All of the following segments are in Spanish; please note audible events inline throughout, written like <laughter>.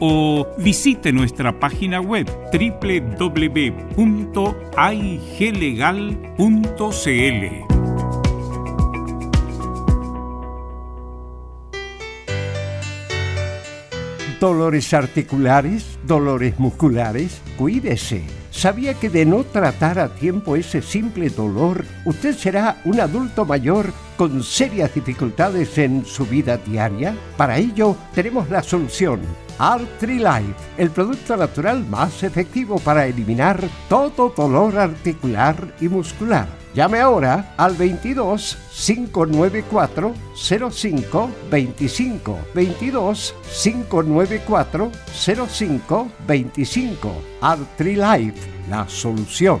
o visite nuestra página web www.iglegal.cl. Dolores articulares, dolores musculares, cuídese. ¿Sabía que de no tratar a tiempo ese simple dolor, usted será un adulto mayor con serias dificultades en su vida diaria? Para ello, tenemos la solución Artrilife, el producto natural más efectivo para eliminar todo dolor articular y muscular. Llame ahora al 22 594 05 25 22 594 05 25 Artrilife, la solución.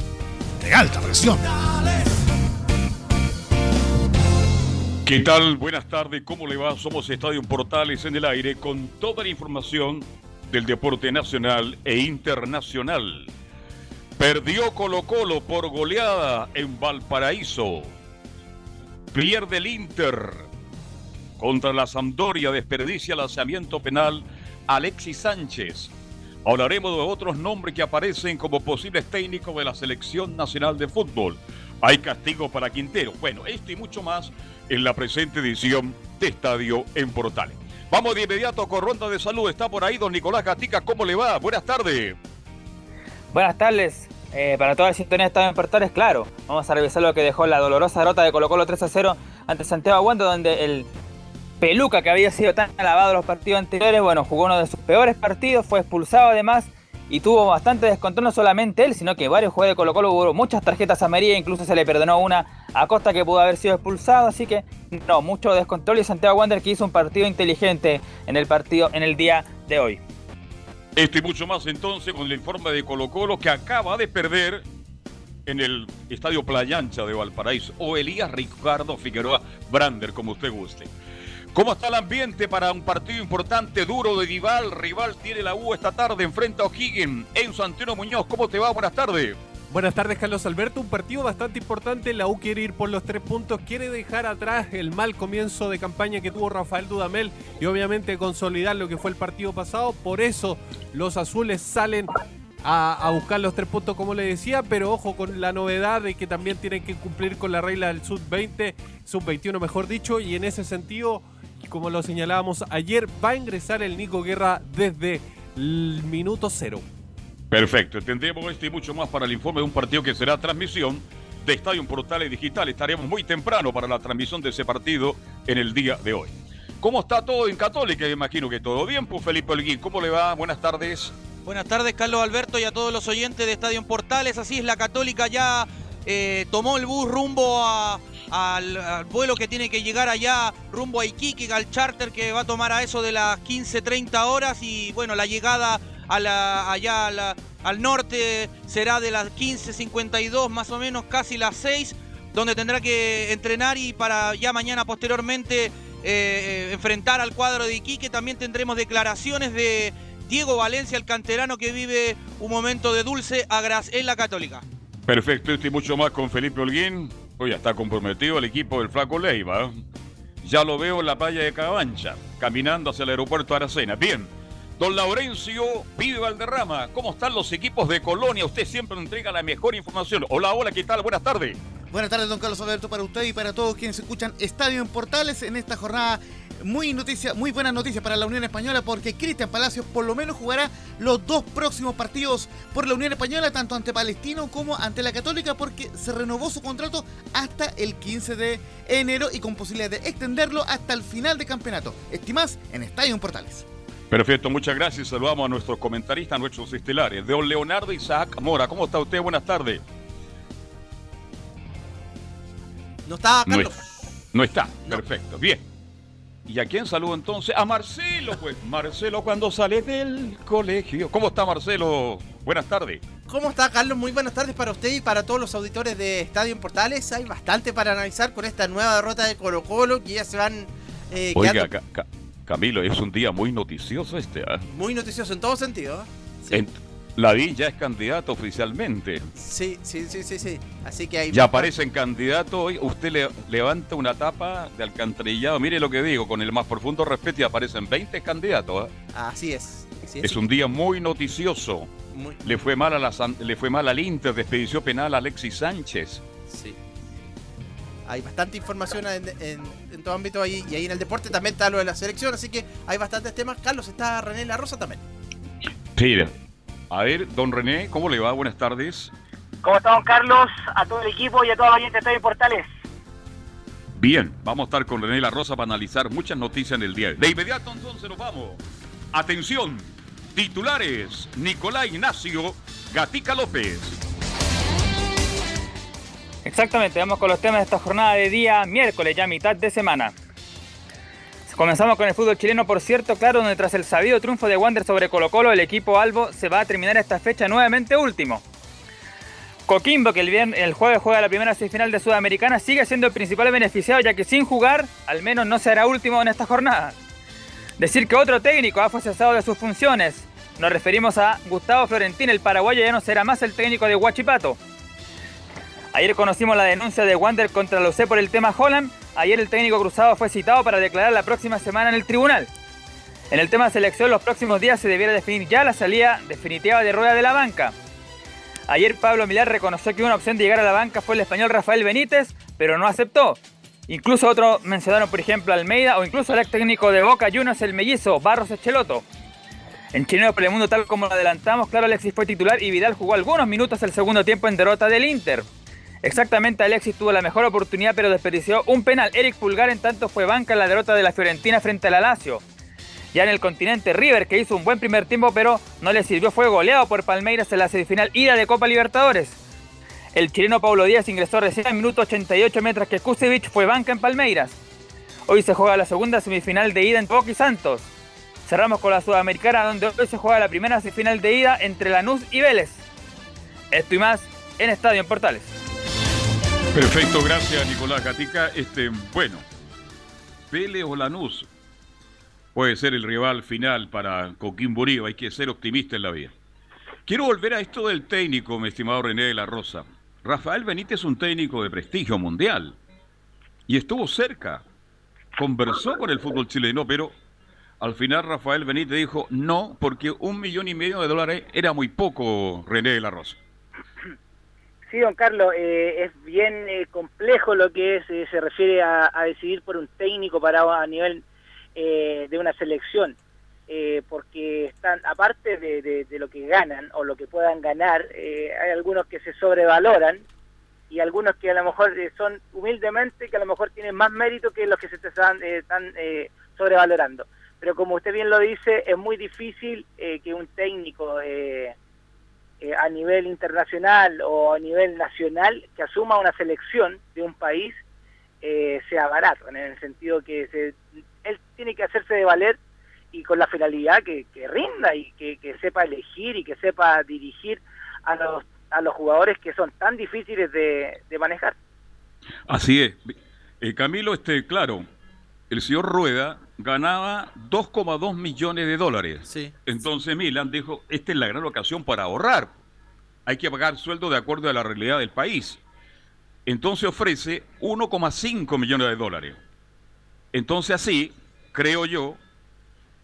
de alta presión. ¿Qué tal? Buenas tardes, ¿cómo le va? Somos Estadio Portales en el aire con toda la información del deporte nacional e internacional. Perdió Colo Colo por goleada en Valparaíso. Pierde el Inter contra la Sampdoria, desperdicia lanzamiento penal Alexis Sánchez. Hablaremos de otros nombres que aparecen como posibles técnicos de la Selección Nacional de Fútbol. Hay castigo para Quintero. Bueno, esto y mucho más en la presente edición de Estadio en Portales. Vamos de inmediato con ronda de salud. Está por ahí don Nicolás Gatica. ¿Cómo le va? Buenas tardes. Buenas tardes. Eh, para toda la sintonía de Estadio en Portales, claro. Vamos a revisar lo que dejó la dolorosa derrota de Colo Colo 3 a 0 ante Santiago Aguando, donde el Peluca, que había sido tan alabado los partidos anteriores, bueno, jugó uno de sus peores partidos, fue expulsado además y tuvo bastante descontrol, no solamente él, sino que varios jugadores de Colo Colo hubo muchas tarjetas amarillas, incluso se le perdonó una a Costa que pudo haber sido expulsado, así que no, mucho descontrol y Santiago Wander que hizo un partido inteligente en el partido en el día de hoy. Esto y mucho más entonces con el informe de Colo Colo que acaba de perder en el Estadio Playa Ancha de Valparaíso o Elías Ricardo Figueroa Brander, como usted guste. ¿Cómo está el ambiente para un partido importante, duro de rival? Rival tiene la U esta tarde, enfrenta a O'Higgins. Enzo Antonio Muñoz, ¿cómo te va? Buenas tardes. Buenas tardes, Carlos Alberto. Un partido bastante importante. La U quiere ir por los tres puntos, quiere dejar atrás el mal comienzo de campaña que tuvo Rafael Dudamel y obviamente consolidar lo que fue el partido pasado. Por eso los azules salen a, buscar los tres puntos, como le decía, pero ojo con la novedad de que también tienen que cumplir con la regla del sub-20, sub-21 mejor dicho, y en ese sentido como lo señalábamos ayer, va a ingresar el Nico Guerra desde el minuto cero. Perfecto, tendremos este y mucho más para el informe de un partido que será transmisión de Estadio Portales Digital. Estaremos muy temprano para la transmisión de ese partido en el día de hoy. ¿Cómo está todo en Católica? Imagino que todo bien, pues Felipe Olguín. ¿Cómo le va? Buenas tardes. Buenas tardes, Carlos Alberto, y a todos los oyentes de Estadio Portales. Así es, la Católica ya eh, tomó el bus rumbo al, vuelo que tiene que llegar allá, rumbo a Iquique, al charter que va a tomar a eso de las 15.30 horas y bueno, la llegada a allá al norte será de las 15.52 más o menos, casi las 6, donde tendrá que entrenar y para ya mañana posteriormente eh, eh, enfrentar al cuadro de Iquique. También tendremos declaraciones de Diego Valencia, el canterano que vive un momento de dulce agras en la Católica. Perfecto, estoy mucho más con Felipe Holguín. Hoy está comprometido el equipo del Flaco Leiva. Ya lo veo en la playa de Cabancha, caminando hacia el aeropuerto Aracena. Bien, don Laurencio Pide Valderrama, ¿cómo están los equipos de Colonia? Usted siempre entrega la mejor información. Hola, hola, ¿qué tal? Buenas tardes. Buenas tardes, don Carlos Alberto, para usted y para todos quienes escuchan Estadio en Portales en esta jornada muy noticia, muy buena noticia para la Unión Española porque Cristian Palacios por lo menos jugará los dos próximos partidos por la Unión Española, tanto ante Palestino como ante la Católica, porque se renovó su contrato hasta el 15 de enero y con posibilidad de extenderlo hasta el final de campeonato. Estimás en Estadio Portales. Perfecto, muchas gracias. Saludamos a nuestros comentaristas, nuestros estelares. Don Leonardo Isaac Mora, ¿cómo está usted? Buenas tardes. No está, Carlos. No, está, perfecto. Bien. ¿Y a quién saludo entonces? A Marcelo, pues. Marcelo cuando sale del colegio. ¿Cómo está Marcelo? Buenas tardes. ¿Cómo está Carlos? Muy buenas tardes para usted y para todos los auditores de Estadio en Portales. Hay bastante para analizar con esta nueva derrota de Colo Colo que ya se van... Eh, Oiga, Camilo, es un día muy noticioso este. ¿ah? Muy noticioso en todo sentido. Sí. Ladín ya es candidato oficialmente. Sí, sí, sí, sí, sí. Así que hay Ya aparece en candidato hoy. Usted le, levanta una tapa de alcantarillado. Mire lo que digo, con el más profundo respeto y aparecen 20 candidatos. ¿eh? Así es. es. un día muy noticioso. Le fue mal a la, le fue mal al Inter, despedio penal a Alexis Sánchez. Sí. Hay bastante información en, todo ámbito ahí y ahí en el deporte también está lo de la selección, así que hay bastantes temas. Carlos, está René La Rosa también. Sí, a ver, don René, ¿cómo le va? Buenas tardes. ¿Cómo está, don Carlos? A todo el equipo y a toda la gente de Portales. Bien, vamos a estar con René La Rosa para analizar muchas noticias en el día. De inmediato entonces nos vamos. Atención, titulares, Nicolás Ignacio Gatica López. Exactamente, vamos con los temas de esta jornada de día miércoles, ya mitad de semana. Comenzamos con el fútbol chileno, por cierto, claro, donde tras el sabido triunfo de Wander sobre Colo Colo, el equipo Albo se va a terminar esta fecha nuevamente último. Coquimbo, que el, el jueves juega la primera semifinal de Sudamericana, sigue siendo el principal beneficiado, ya que sin jugar, al menos no será último en esta jornada. Decir que otro técnico ha fue cesado de sus funciones. Nos referimos a Gustavo Florentín, el paraguayo ya no será más el técnico de Huachipato. Ayer conocimos la denuncia de Wander contra la UC por el tema Holland ayer el técnico cruzado fue citado para declarar la próxima semana en el tribunal. En el tema de selección, los próximos días se debiera definir ya la salida definitiva de rueda de la banca. Ayer Pablo Milar reconoció que una opción de llegar a la banca fue el español Rafael Benítez, pero no aceptó. Incluso otros mencionaron, por ejemplo, Almeida o incluso el ex técnico de Boca Juniors, el mellizo Barros Echeloto. En Chileno por el Mundo, tal como lo adelantamos, claro, Alexis fue titular y Vidal jugó algunos minutos el segundo tiempo en derrota del Inter. Exactamente, Alexis tuvo la mejor oportunidad pero desperdició un penal. Eric Pulgar en tanto fue banca en la derrota de la Fiorentina frente a la Lazio. Ya en el continente River que hizo un buen primer tiempo pero no le sirvió fue goleado por Palmeiras en la semifinal ida de Copa Libertadores. El chileno Paulo Díaz ingresó recién en minuto 88 mientras que Kusevich fue banca en Palmeiras. Hoy se juega la segunda semifinal de ida en Boca y Santos. Cerramos con la Sudamericana donde hoy se juega la primera semifinal de ida entre Lanús y Vélez. Esto y más en Estadio en Portales. Perfecto, gracias Nicolás Gatica. Este, bueno, Vélez o Lanús puede ser el rival final para Coquimbo Unido. Hay que ser optimista en la vida. Quiero volver a esto del técnico, mi estimado René de la Rosa. Rafael Benítez es un técnico de prestigio mundial y estuvo cerca. Conversó con el fútbol chileno, pero al final Rafael Benítez dijo no, porque un millón y medio de dólares era muy poco, René de la Rosa. Sí, don Carlos, eh, es bien eh, complejo lo que es, eh, se refiere a, decidir por un técnico parado a nivel de una selección, porque están, aparte de, lo que ganan o lo que puedan ganar, hay algunos que se sobrevaloran y algunos que a lo mejor son humildemente, que a lo mejor tienen más mérito que los que se están, están sobrevalorando. Pero como usted bien lo dice, es muy difícil que un técnico... Eh, eh, a nivel internacional o a nivel nacional que asuma una selección de un país eh, sea barato, en el sentido que él tiene que hacerse de valer y con la finalidad que, rinda y que, sepa elegir y que sepa dirigir a los, a los jugadores que son tan difíciles de, manejar. Así es. Eh, Camilo, este, claro, el señor Rueda ganaba 2,2 millones de dólares. Sí. Entonces Milan dijo, esta es la gran ocasión para ahorrar. Hay que pagar sueldo de acuerdo a la realidad del país. Entonces ofrece 1,5 millones de dólares. Entonces así, creo yo,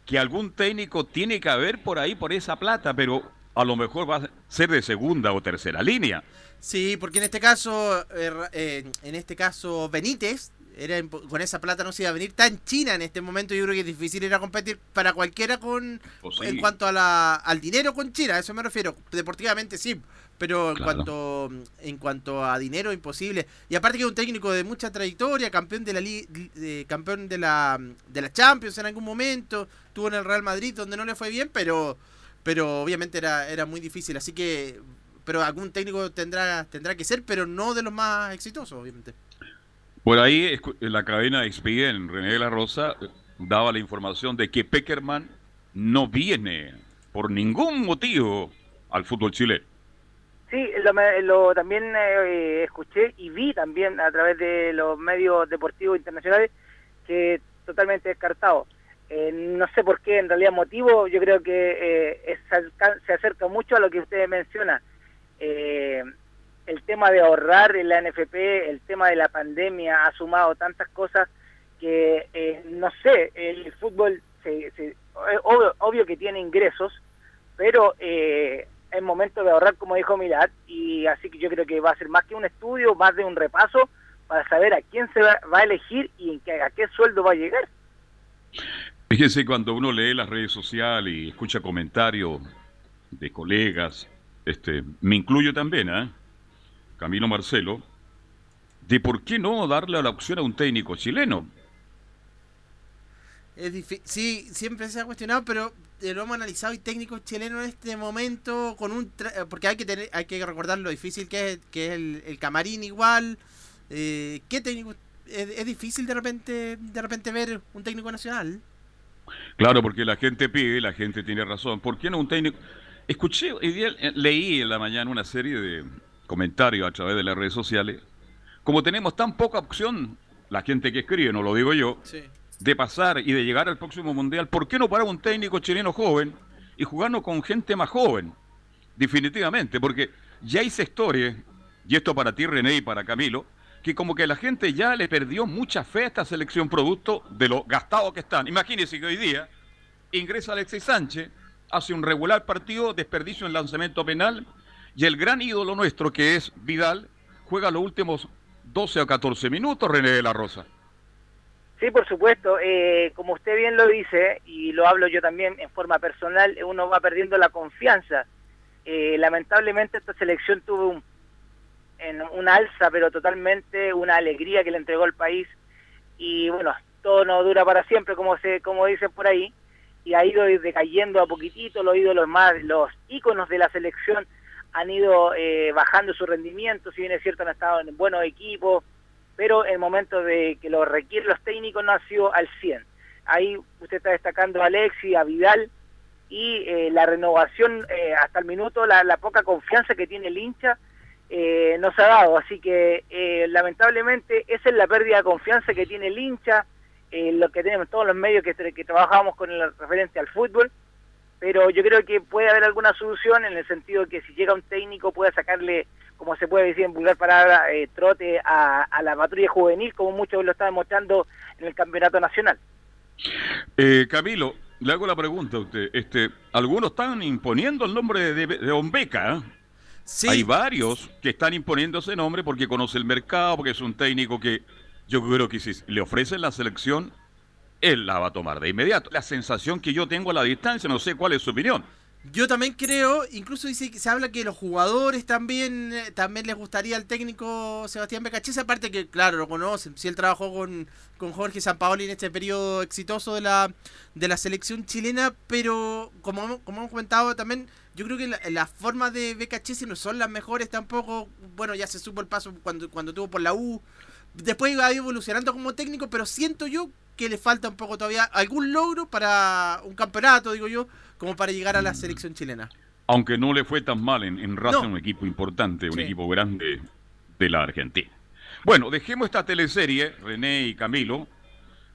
que algún técnico tiene que haber por ahí por esa plata, pero a lo mejor va a ser de segunda o tercera línea. Sí, porque en este caso, eh, eh, en este caso Benítez era con esa plata no se iba a venir tan China en este momento. Yo creo que es difícil ir a competir para cualquiera con pues en cuanto a la, al dinero con China. A eso me refiero. Deportivamente sí, pero en cuanto en cuanto a dinero imposible. Y aparte que es un técnico de mucha trayectoria, campeón de la de, campeón de la de la Champions en algún momento, tuvo en el Real Madrid donde no le fue bien, pero pero obviamente era era muy difícil. Así que pero algún técnico tendrá tendrá que ser, pero no de los más exitosos, obviamente. Por ahí en la cadena en René de la Rosa, daba la información de que Peckerman no viene por ningún motivo al fútbol chileno. Sí, lo, también eh, escuché y vi también a través de los medios deportivos internacionales que totalmente descartado. Eh, no sé por qué, en realidad motivo, yo creo que eh, se acerca mucho a lo que usted menciona. Eh, el tema de ahorrar en la NFP, el tema de la pandemia ha sumado tantas cosas que, eh, no sé, el fútbol, se, obvio, que tiene ingresos, pero eh, es momento de ahorrar, como dijo Milad, y así que yo creo que va a ser más que un estudio, más de un repaso, para saber a quién se va, a elegir y en qué, a qué sueldo va a llegar. Fíjense, cuando uno lee las redes sociales y escucha comentarios de colegas, este, me incluyo también, ¿eh? Camilo Marcelo, de por qué no darle la opción a un técnico chileno. Es sí, siempre se ha cuestionado, pero eh, lo hemos analizado y técnico chileno en este momento con un eh, porque hay que tener hay que recordar lo difícil que es que es el, camarín igual eh, qué técnico es, difícil de repente de repente ver un técnico nacional. Claro porque la gente pide la gente tiene razón. Por qué no un técnico escuché leí en la mañana una serie de comentarios a través de las redes sociales, como tenemos tan poca opción, la gente que escribe, no lo digo yo, de pasar y de llegar al próximo mundial, ¿por qué no parar un técnico chileno joven y jugarnos con gente más joven? Definitivamente, porque ya hay sectores, y esto para ti René y para Camilo, que como que la gente ya le perdió mucha fe a esta selección producto de lo gastado que están. Imagínense que hoy día ingresa Alexis Sánchez, hace un regular partido, desperdicio en lanzamiento penal, y el gran ídolo nuestro, que es Vidal, juega los últimos 12 o 14 minutos, René de la Rosa. Sí, por supuesto. Eh, como usted bien lo dice, y lo hablo yo también en forma personal, uno va perdiendo la confianza. Eh, lamentablemente esta selección tuvo un en una alza, pero totalmente una alegría que le entregó el país. Y bueno, todo no dura para siempre, como se como dicen por ahí, y ha ido decayendo a poquitito, los ídolos más, los íconos de la selección han ido eh, bajando su rendimiento, si bien es cierto han estado en buenos equipos, pero el momento de que lo requieren los técnicos no ha sido al 100. Ahí usted está destacando a Alexi, a Vidal, y eh, la renovación eh, hasta el minuto, la, poca confianza que tiene el hincha, eh, no se ha dado. Así que lamentablemente esa es la pérdida de confianza que tiene el hincha, lo que tenemos todos los medios que, que trabajamos con el referente al fútbol, pero yo creo que puede haber alguna solución en el sentido de que si llega un técnico pueda sacarle, como se puede decir en vulgar palabra, trote a, a la patrulla juvenil, como muchos lo están demostrando en el campeonato nacional. Camilo, le hago la pregunta a usted. Este, algunos están imponiendo el nombre de, de, Ombeca. ¿eh? Sí. Hay varios que están imponiendo ese nombre porque conoce el mercado, porque es un técnico que yo creo que si le ofrecen la selección, él la va a tomar de inmediato. La sensación que yo tengo a la distancia, no sé cuál es su opinión. Yo también creo, incluso dice que se habla que los jugadores también eh, también les gustaría al técnico Sebastián Becachese, aparte que claro, lo conocen, si él trabajó con, con Jorge Sampaoli en este periodo exitoso de la, de la selección chilena, pero como, como hemos comentado también, yo creo que la, forma de Becachese no son las mejores tampoco, bueno, ya se supo el paso cuando, cuando tuvo por la U, después va evolucionando como técnico, pero siento yo que le falta un poco todavía algún logro para un campeonato, digo yo, como para llegar a la selección chilena. Aunque no le fue tan mal en, en un equipo importante, un equipo grande de la Argentina. Bueno, dejemos esta teleserie, René y Camilo,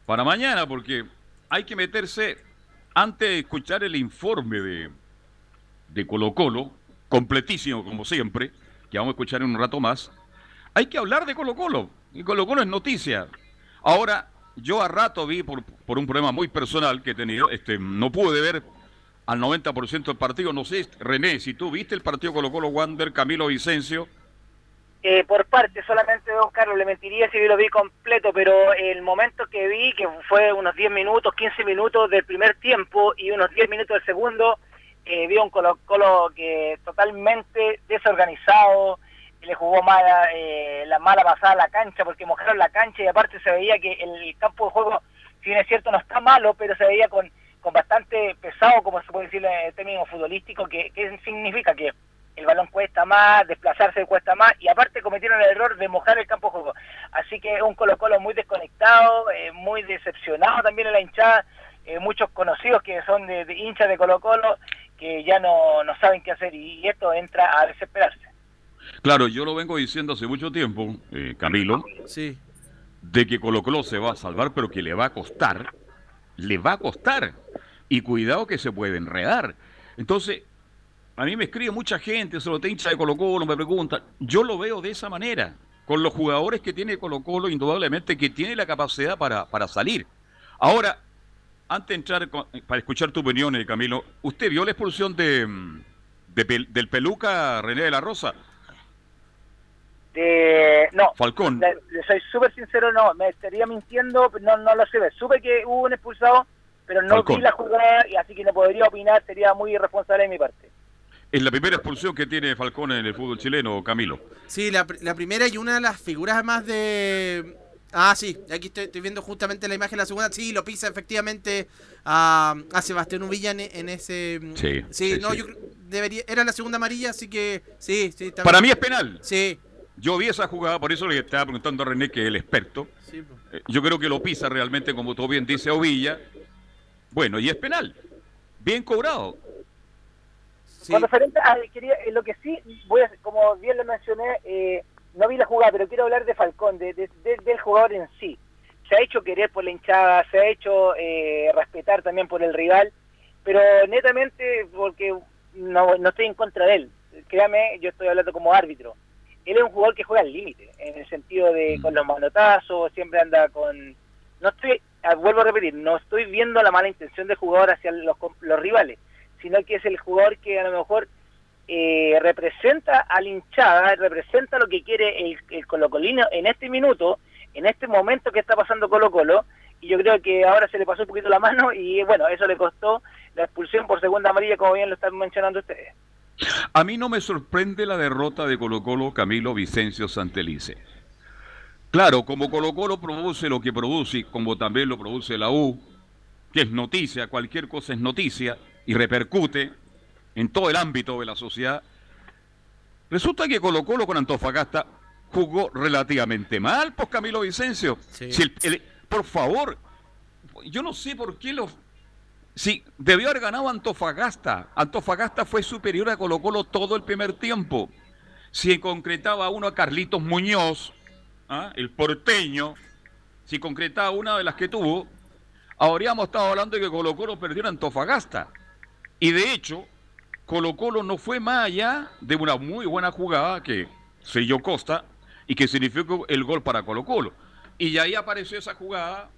para mañana, porque hay que meterse, antes de escuchar el informe de, de Colo Colo, completísimo como siempre, que vamos a escuchar en un rato más, hay que hablar de Colo Colo. Y Colo Colo es noticia. Ahora, yo a rato vi por, por un problema muy personal que he tenido, este, no pude ver al 90% del partido. No sé, René, si tú viste el partido Colo Colo Wander, Camilo Vicencio. Eh, por parte, solamente don Carlos, le mentiría si lo vi completo, pero el momento que vi, que fue unos 10 minutos, 15 minutos del primer tiempo y unos 10 minutos del segundo, eh, vi un Colo Colo que totalmente desorganizado, le jugó mala, eh, la mala pasada a la cancha porque mojaron la cancha y aparte se veía que el campo de juego, si bien es cierto, no está malo, pero se veía con con bastante pesado, como se puede decir en términos futbolísticos, que, que significa que el balón cuesta más, desplazarse cuesta más, y aparte cometieron el error de mojar el campo de juego. Así que es un Colo Colo muy desconectado, eh, muy decepcionado también en la hinchada, eh, muchos conocidos que son de, hinchas de Colo Colo, que ya no, no saben qué hacer, y, esto entra a desesperarse. Claro, yo lo vengo diciendo hace mucho tiempo, eh, Camilo, sí. de que Colo Colo se va a salvar, pero que le va a costar, le va a costar y cuidado que se puede enredar. Entonces, a mí me escribe mucha gente, solo te hincha de Colo Colo, me preguntan. Yo lo veo de esa manera, con los jugadores que tiene Colo Colo, indudablemente que tiene la capacidad para, para salir. Ahora, antes de entrar, para escuchar tu opinión, eh, Camilo, ¿usted vio la expulsión de, del peluca René de la Rosa? De, no. Falcón. Le, soy súper sincero, no, me estaría mintiendo, no, no lo sé. Supe que hubo un expulsado pero no vi la jugada y así que no podría opinar, sería muy irresponsable de mi parte. Es la primera expulsión que tiene Falcón en el fútbol chileno, Camilo. Sí, la, primera y una de las figuras más de... Ah, sí, aquí estoy, viendo justamente la imagen de la segunda. Sí, lo pisa efectivamente a, a Sebastián Uvilla en, ese... Sí, sí, no, yo debería... Era la segunda amarilla, así que sí, sí. Para mí es penal. Sí. Yo vi esa jugada, por eso le estaba preguntando a René, que es el experto. Sí, eh, Yo creo que lo pisa realmente, como tú bien dice, a Uvilla bueno, y es penal. Bien cobrado. Con referente a quería, eh, lo que sí, voy a, como bien lo mencioné, eh, no vi la jugada, pero quiero hablar de Falcón, de, del jugador en sí. Se ha hecho querer por la hinchada, se ha hecho eh, respetar también por el rival, pero netamente porque no, no estoy en contra de él. Créame, yo estoy hablando como árbitro. Él es un jugador que juega al límite, en el sentido de con los manotazos, siempre anda con... No estoy Ah, vuelvo a repetir, no estoy viendo la mala intención del jugador hacia los, rivales, sino que es el jugador que a lo mejor eh, representa al hinchada, representa lo que quiere el, el Colo Colino en este minuto, en este momento que está pasando Colo Colo, y yo creo que ahora se le pasó un poquito la mano y bueno, eso le costó la expulsión por segunda amarilla, como bien lo están mencionando ustedes. A mí no me sorprende la derrota de Colo Colo Camilo Vicencio Santelice. Claro, como Colo Colo produce lo que produce, como también lo produce la U, que es noticia, cualquier cosa es noticia y repercute en todo el ámbito de la sociedad, resulta que Colo Colo con Antofagasta jugó relativamente mal, pues Camilo Vicencio. por favor, yo no sé por qué los Sí, debió haber ganado Antofagasta. Antofagasta fue superior a Colo Colo todo el primer tiempo. Si concretaba uno a Carlitos Muñoz, ¿ah? el porteño, si concretaba una de las que tuvo, habríamos estado hablando de que Colo Colo perdió en Antofagasta. Y de hecho, Colo Colo no fue más allá de una muy buena jugada que selló Costa y que significó el gol para Colo Colo. Y ahí apareció esa jugada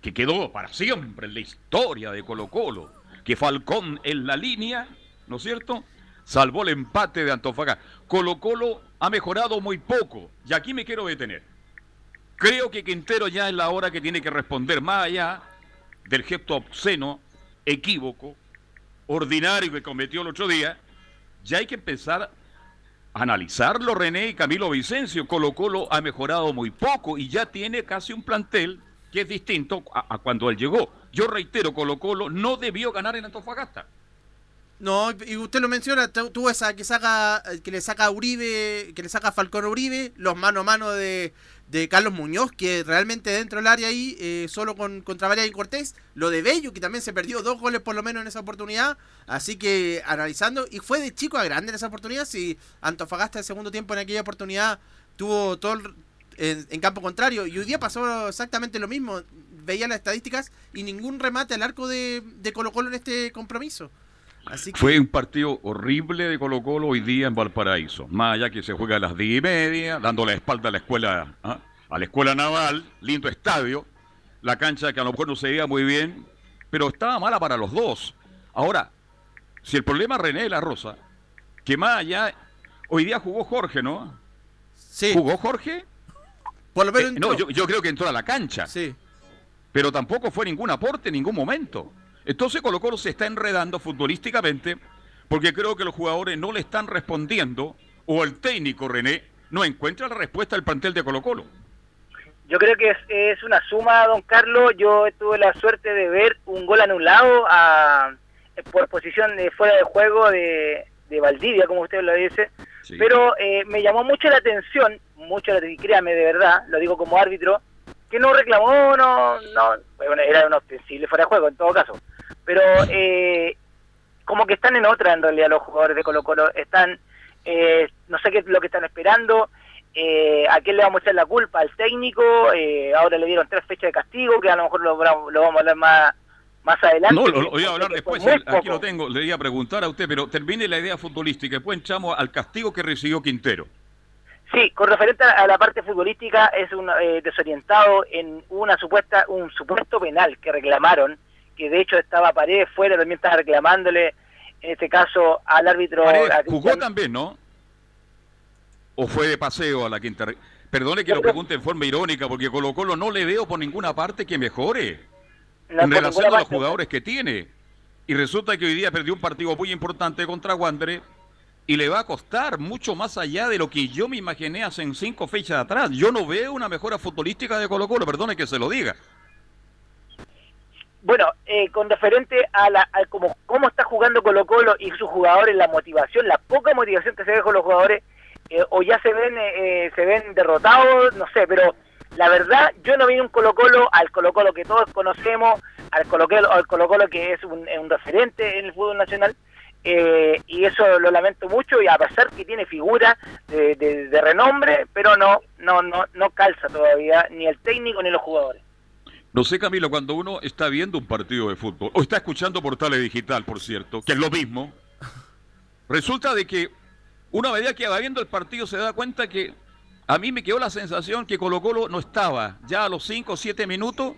que quedó para siempre en la historia de Colo Colo, que Falcón en la línea, ¿no es cierto? Salvó el empate de Antofagasta. Colo Colo ha mejorado muy poco y aquí me quiero detener. Creo que Quintero ya es la hora que tiene que responder más allá del gesto obsceno, equívoco, ordinario que cometió el otro día. Ya hay que empezar a analizarlo René y Camilo Vicencio. Colo Colo ha mejorado muy poco y ya tiene casi un plantel que es distinto a, cuando él llegó. Yo reitero, Colo Colo no debió ganar en Antofagasta. No, y usted lo menciona, tuvo esa que saca, que le saca a Uribe, que le saca a Falcón Uribe, los mano a mano de, Carlos Muñoz, que realmente dentro del área ahí, eh, solo con, contra María y Cortés, lo de Bello, que también se perdió dos goles por lo menos en esa oportunidad, así que analizando, y fue de chico a grande en esa oportunidad, si Antofagasta el segundo tiempo en aquella oportunidad tuvo todo, en, campo contrario. Y hoy día pasó exactamente lo mismo. Veía las estadísticas y ningún remate al arco de, Colo Colo en este compromiso. Así Fue un partido horrible de Colo Colo hoy día en Valparaíso. Más allá que se juega a las 10 y media, dando la espalda a la escuela, ¿ah? a la escuela naval, lindo estadio, la cancha que a lo mejor no se veía muy bien, pero estaba mala para los dos. Ahora, si el problema René de la Rosa, que más allá, hoy día jugó Jorge, ¿no? Sí. ¿Jugó Jorge? Eh, no, yo, creo que entró a la cancha. Sí. Pero tampoco fue ningún aporte en ningún momento. Entonces Colo Colo se está enredando futbolísticamente porque creo que los jugadores no le están respondiendo o el técnico René no encuentra la respuesta al plantel de Colo Colo. Yo creo que es, una suma, don Carlos. Yo tuve la suerte de ver un gol anulado a, por posición de fuera de juego de, de Valdivia, como usted lo dice. Pero eh, me llamó mucho la atención, mucho, créame de verdad, lo digo como árbitro, que no reclamó, no, no, bueno, era un ostensible fuera de juego en todo caso. Pero eh, como que están en otra en realidad los jugadores de Colo Colo, están, eh, no sé qué es lo que están esperando, a quién le vamos a echar la culpa, al técnico, ahora le dieron tres fechas de castigo, que a lo mejor lo, lo vamos a hablar más más adelante. No, lo, voy a hablar después, aquí lo tengo, le iba a preguntar a usted, pero termine la idea futbolística, después entramos al castigo que recibió Quintero. Sí, con referente a la parte futbolística, es un eh, desorientado en una supuesta un supuesto penal que reclamaron, que de hecho estaba Paredes fuera, también estaba reclamándole, en este caso, al árbitro... jugó también, ¿no? ¿O fue de paseo a la quinta... Perdone que lo pregunte en forma irónica, porque Colo Colo no le veo por ninguna parte que mejore en relación a los jugadores que tiene. Y resulta que hoy día perdió un partido muy importante contra Wander y le va a costar mucho más allá de lo que yo me imaginé hace cinco fechas atrás. Yo no veo una mejora futbolística de Colo Colo, perdone que se lo diga. Bueno, eh, con referente a, la, cómo, cómo está jugando Colo Colo y sus jugadores, la motivación, la poca motivación que se ve con los jugadores, eh, o ya se ven, eh, se ven derrotados, no sé, pero la verdad, yo no vi un Colo Colo al Colo Colo que todos conocemos, al Colo Colo, al Colo, -Colo que es un, referente en el fútbol nacional, eh, y eso lo lamento mucho, y a pesar que tiene figura de, renombre, pero no, no, no, no calza todavía ni el técnico ni los jugadores. No sé, Camilo, cuando uno está viendo un partido de fútbol, o está escuchando portales digital, por cierto, que es lo mismo, resulta de que una vez que va viendo el partido se da cuenta que a mí me quedó la sensación que Colo Colo no estaba. Ya a los 5 o 7 minutos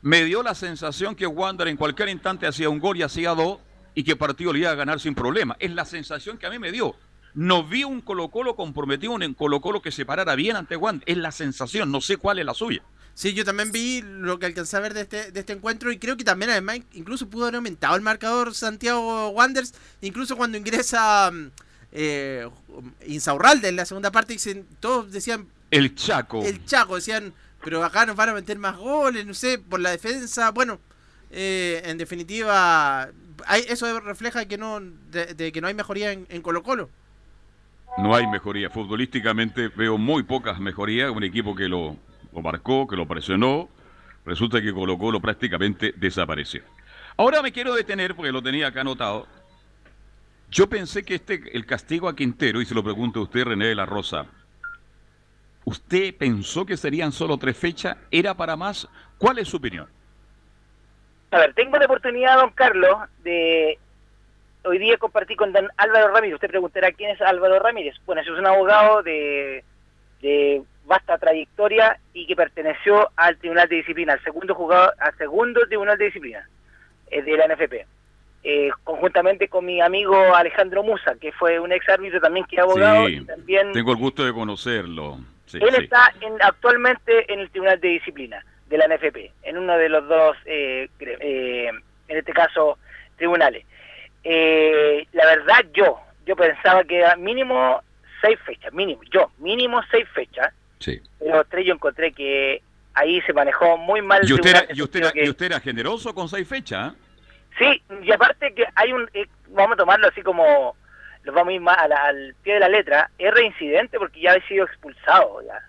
me dio la sensación que Wander en cualquier instante hacía un gol y hacía dos y que el partido le iba a ganar sin problema. Es la sensación que a mí me dio. No vi un Colo Colo comprometido, un Colo Colo que se parara bien ante Wander. Es la sensación, no sé cuál es la suya. Sí, yo también vi lo que alcancé a ver de este, este encuentro y creo que también además incluso pudo haber aumentado el marcador Santiago Wanderers, incluso cuando ingresa mm, eh, Insaurralde en la segunda parte, dicen, todos decían... El Chaco. El Chaco, decían, pero acá nos van a meter más goles, no sé, por la defensa. Bueno, eh, en definitiva, hay, eso refleja que no, de, que no hay mejoría en, en Colo Colo. No hay mejoría. Futbolísticamente veo muy pocas mejorías. Un equipo que lo lo marcó, que lo presionó, resulta que Colo Colo prácticamente desapareció. Ahora me quiero detener, porque lo tenía acá anotado. Yo pensé que este, el castigo a Quintero, y se lo pregunto a usted, René de la Rosa, ¿usted pensó que serían solo tres fechas? ¿Era para más? ¿Cuál es su opinión? A ver, tengo la oportunidad, don Carlos, de hoy día compartir con don Álvaro Ramírez. Usted preguntará quién es Álvaro Ramírez. Bueno, es un abogado de, de vasta trayectoria y que perteneció al Tribunal de Disciplina, al segundo jugador, al segundo Tribunal de Disciplina de la NFP. Eh, conjuntamente con mi amigo Alejandro Musa, que fue un ex árbitro también que es abogado. también, tengo el gusto de conocerlo. él está actualmente en el Tribunal de Disciplina de la NFP, en uno de los dos, eh, en este caso, tribunales. la verdad, yo, yo pensaba que mínimo seis fechas, mínimo, yo, mínimo seis fechas, Sí. Pero tres yo encontré que ahí se manejó muy mal. ¿Y usted, era, y usted, era, generoso con seis fechas? Sí, y aparte que hay un, eh, vamos a tomarlo así como, lo vamos a ir al pie de la letra, es reincidente porque ya ha sido expulsado ya.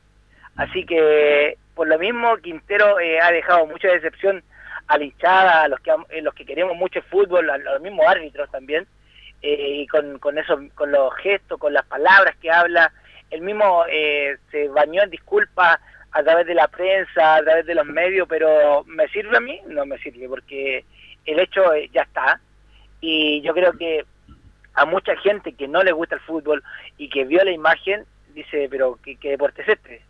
Así que por lo mismo Quintero eh, ha dejado mucha decepción a la hinchada, a los que, eh, los que queremos mucho fútbol, a, los mismos árbitros también, y con, con eso, con los gestos, con las palabras que habla, él mismo eh, se bañó en disculpas a través de la prensa, a través de los medios, pero ¿me sirve a mí? No me sirve, porque el hecho eh, ya está. Y yo creo que a mucha gente que no le gusta el fútbol y que vio la imagen, dice, pero ¿qué, deporte es este?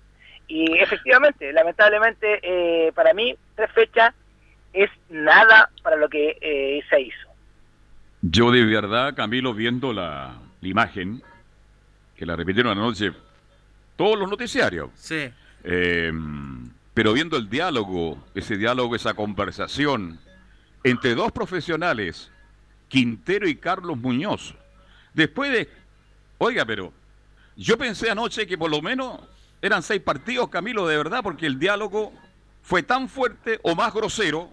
Y efectivamente, lamentablemente, eh, para mí, tres fechas es nada para lo que se hizo. Yo de verdad, Camilo, viendo la imagen, que la repitieron anoche todos los noticiarios. Sí. Pero viendo el diálogo, ese diálogo, esa conversación entre dos profesionales, Quintero y Carlos Muñoz, después de, oiga, pero yo pensé anoche que por lo menos eran seis partidos, Camilo, de verdad, porque el diálogo fue tan fuerte o más grosero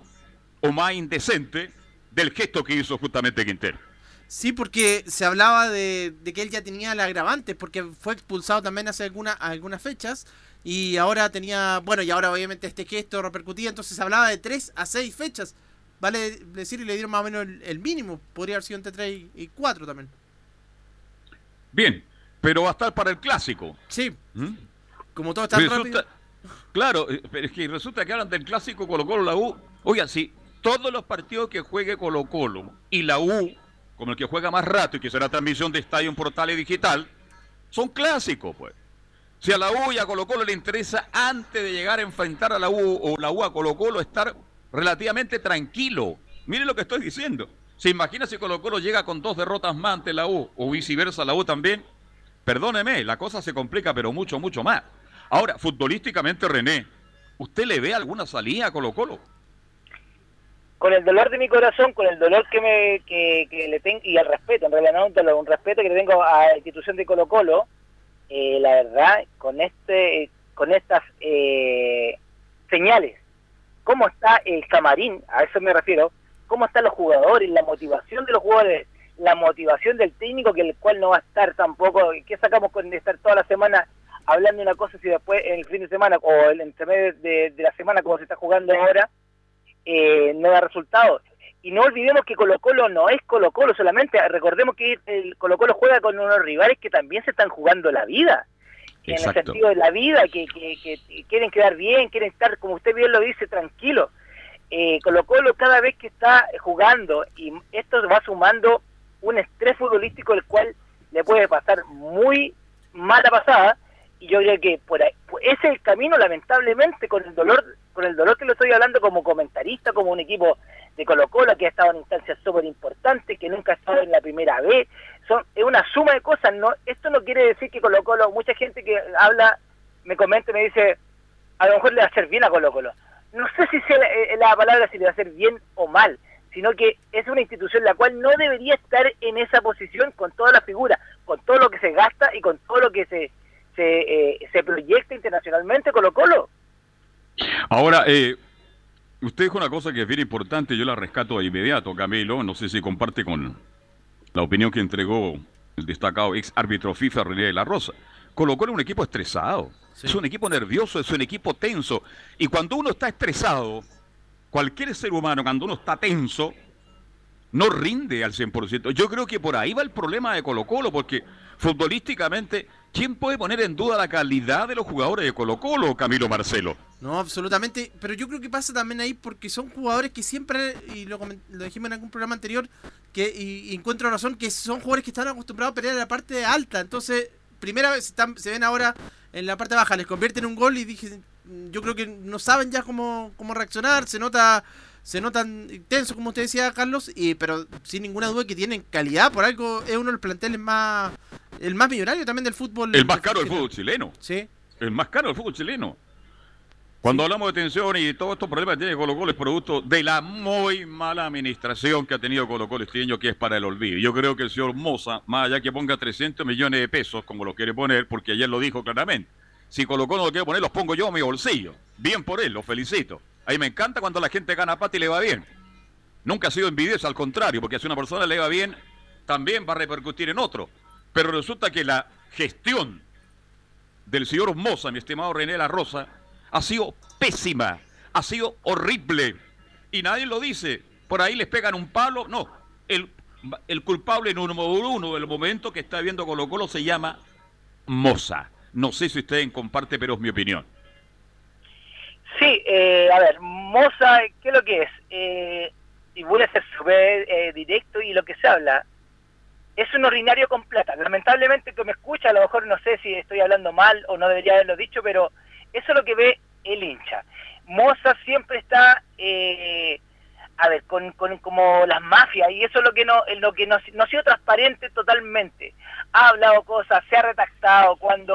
o más indecente del gesto que hizo justamente Quintero. Sí, porque se hablaba de, que él ya tenía el agravante, porque fue expulsado también hace alguna, algunas fechas. Y ahora tenía, bueno, y ahora obviamente este gesto repercutía, entonces se hablaba de tres a seis fechas. Vale decir, y le dieron más o menos el, mínimo. Podría haber sido entre tres y cuatro también. Bien, pero va a estar para el clásico. Sí. ¿Mm? Como todo está rápido. Claro, eh, pero es que resulta que hablan del clásico Colo Colo la U. Oigan, si todos los partidos que juegue Colo Colo y la U como el que juega más rato y que será transmisión de Estadio en Portales Digital, son clásicos, pues. Si a la U y a Colo Colo le interesa antes de llegar a enfrentar a la U o la U a Colo Colo estar relativamente tranquilo. Mire lo que estoy diciendo. ¿Se imagina si Colo Colo llega con dos derrotas más ante la U o viceversa la U también? Perdóneme, la cosa se complica pero mucho, mucho más. Ahora, futbolísticamente René, ¿usted le ve alguna salida a Colo Colo? con el dolor de mi corazón, con el dolor que me que, le tengo y el respeto, en realidad no un dolor, un respeto que le tengo a la institución de Colo Colo, eh, la verdad, con este con estas eh, señales, cómo está el camarín, a eso me refiero, cómo están los jugadores, la motivación de los jugadores, la motivación del técnico, que el cual no va a estar tampoco, ¿qué sacamos con estar toda la semana hablando una cosa si después en el fin de semana o el entremedio de, de la semana como se está jugando ahora? eh, no da resultados. Y no olvidemos que Colo Colo no es Colo Colo solamente, recordemos que el Colo Colo juega con unos rivales que también se están jugando la vida, en el sentido de la vida, que, quieren quedar bien, quieren estar, como usted bien lo dice, tranquilo. Eh, Colo Colo cada vez que está jugando, y esto va sumando un estrés futbolístico el cual le puede pasar muy mala pasada, y yo creo que por ahí, ese es el camino lamentablemente con el dolor con el dolor que lo estoy hablando como comentarista como un equipo de Colo Colo que ha estado en instancias súper importantes que nunca ha estado en la primera vez es una suma de cosas no esto no quiere decir que Colo Colo mucha gente que habla me comenta me dice a lo mejor le va a hacer bien a Colo Colo. No sé si sea la, palabra si le va a hacer bien o mal, sino que es una institución la cual no debería estar en esa posición con toda la figura, con todo lo que se gasta y con todo lo que se, se, se proyecta internacionalmente Colo Colo. Ahora, eh, usted dijo una cosa que es bien importante, yo la rescato de inmediato, Camilo, no sé si comparte con la opinión que entregó el destacado ex árbitro FIFA René de la Rosa. Colocó en un equipo estresado, es un equipo nervioso, es un equipo tenso. Y cuando uno está estresado, cualquier ser humano, cuando uno está tenso, no rinde al 100%. Yo creo que por ahí va el problema de Colo Colo, porque futbolísticamente, ¿quién puede poner en duda la calidad de los jugadores de Colo Colo, Camilo Marcelo? No, absolutamente. Pero yo creo que pasa también ahí porque son jugadores que siempre, y lo, dijimos en algún programa anterior, que y, encuentro razón, que son jugadores que están acostumbrados a pelear en la parte alta. Entonces, primera vez están, se ven ahora en la parte baja, les convierten en un gol y dije, yo creo que no saben ya cómo, cómo reaccionar, se nota se notan intensos como usted decía Carlos y pero sin ninguna duda que tienen calidad por algo es uno de los planteles más el más millonario también del fútbol el más caro del fútbol chileno sí el más caro del fútbol chileno cuando hablamos de tensión y todos estos problemas que tiene Colo Colo es producto de la muy mala administración que ha tenido Colo Colo este año, que es para el olvido. Yo creo que el señor Moza, más allá que ponga 300 millones de pesos, como lo quiere poner, porque ayer lo dijo claramente, si Colo Colo lo quiere poner, los pongo yo en mi bolsillo. Bien por él, lo felicito. Ahí me encanta cuando la gente gana pata y le va bien. Nunca ha sido envidioso, al contrario, porque si a una persona le va bien, también va a repercutir en otro. Pero resulta que la gestión del señor Moza, mi estimado René La Rosa, ha sido pésima, ha sido horrible. Y nadie lo dice. Por ahí les pegan un palo. No, el, culpable número uno del momento que está viendo Colo Colo se llama Moza. No sé si ustedes comparten, pero es mi opinión. Sí, eh, a ver, Moza, ¿qué es lo que es? Eh, y voy a ser súper eh, directo y lo que se habla es un ordinario con plata. Lamentablemente que me escucha, a lo mejor no sé si estoy hablando mal o no debería haberlo dicho, pero eso es lo que ve el hincha. Moza siempre está, eh, a ver, con, con, como las mafias, y eso es lo que no, lo que no, no ha sido transparente totalmente. Ha hablado cosas, se ha retractado cuando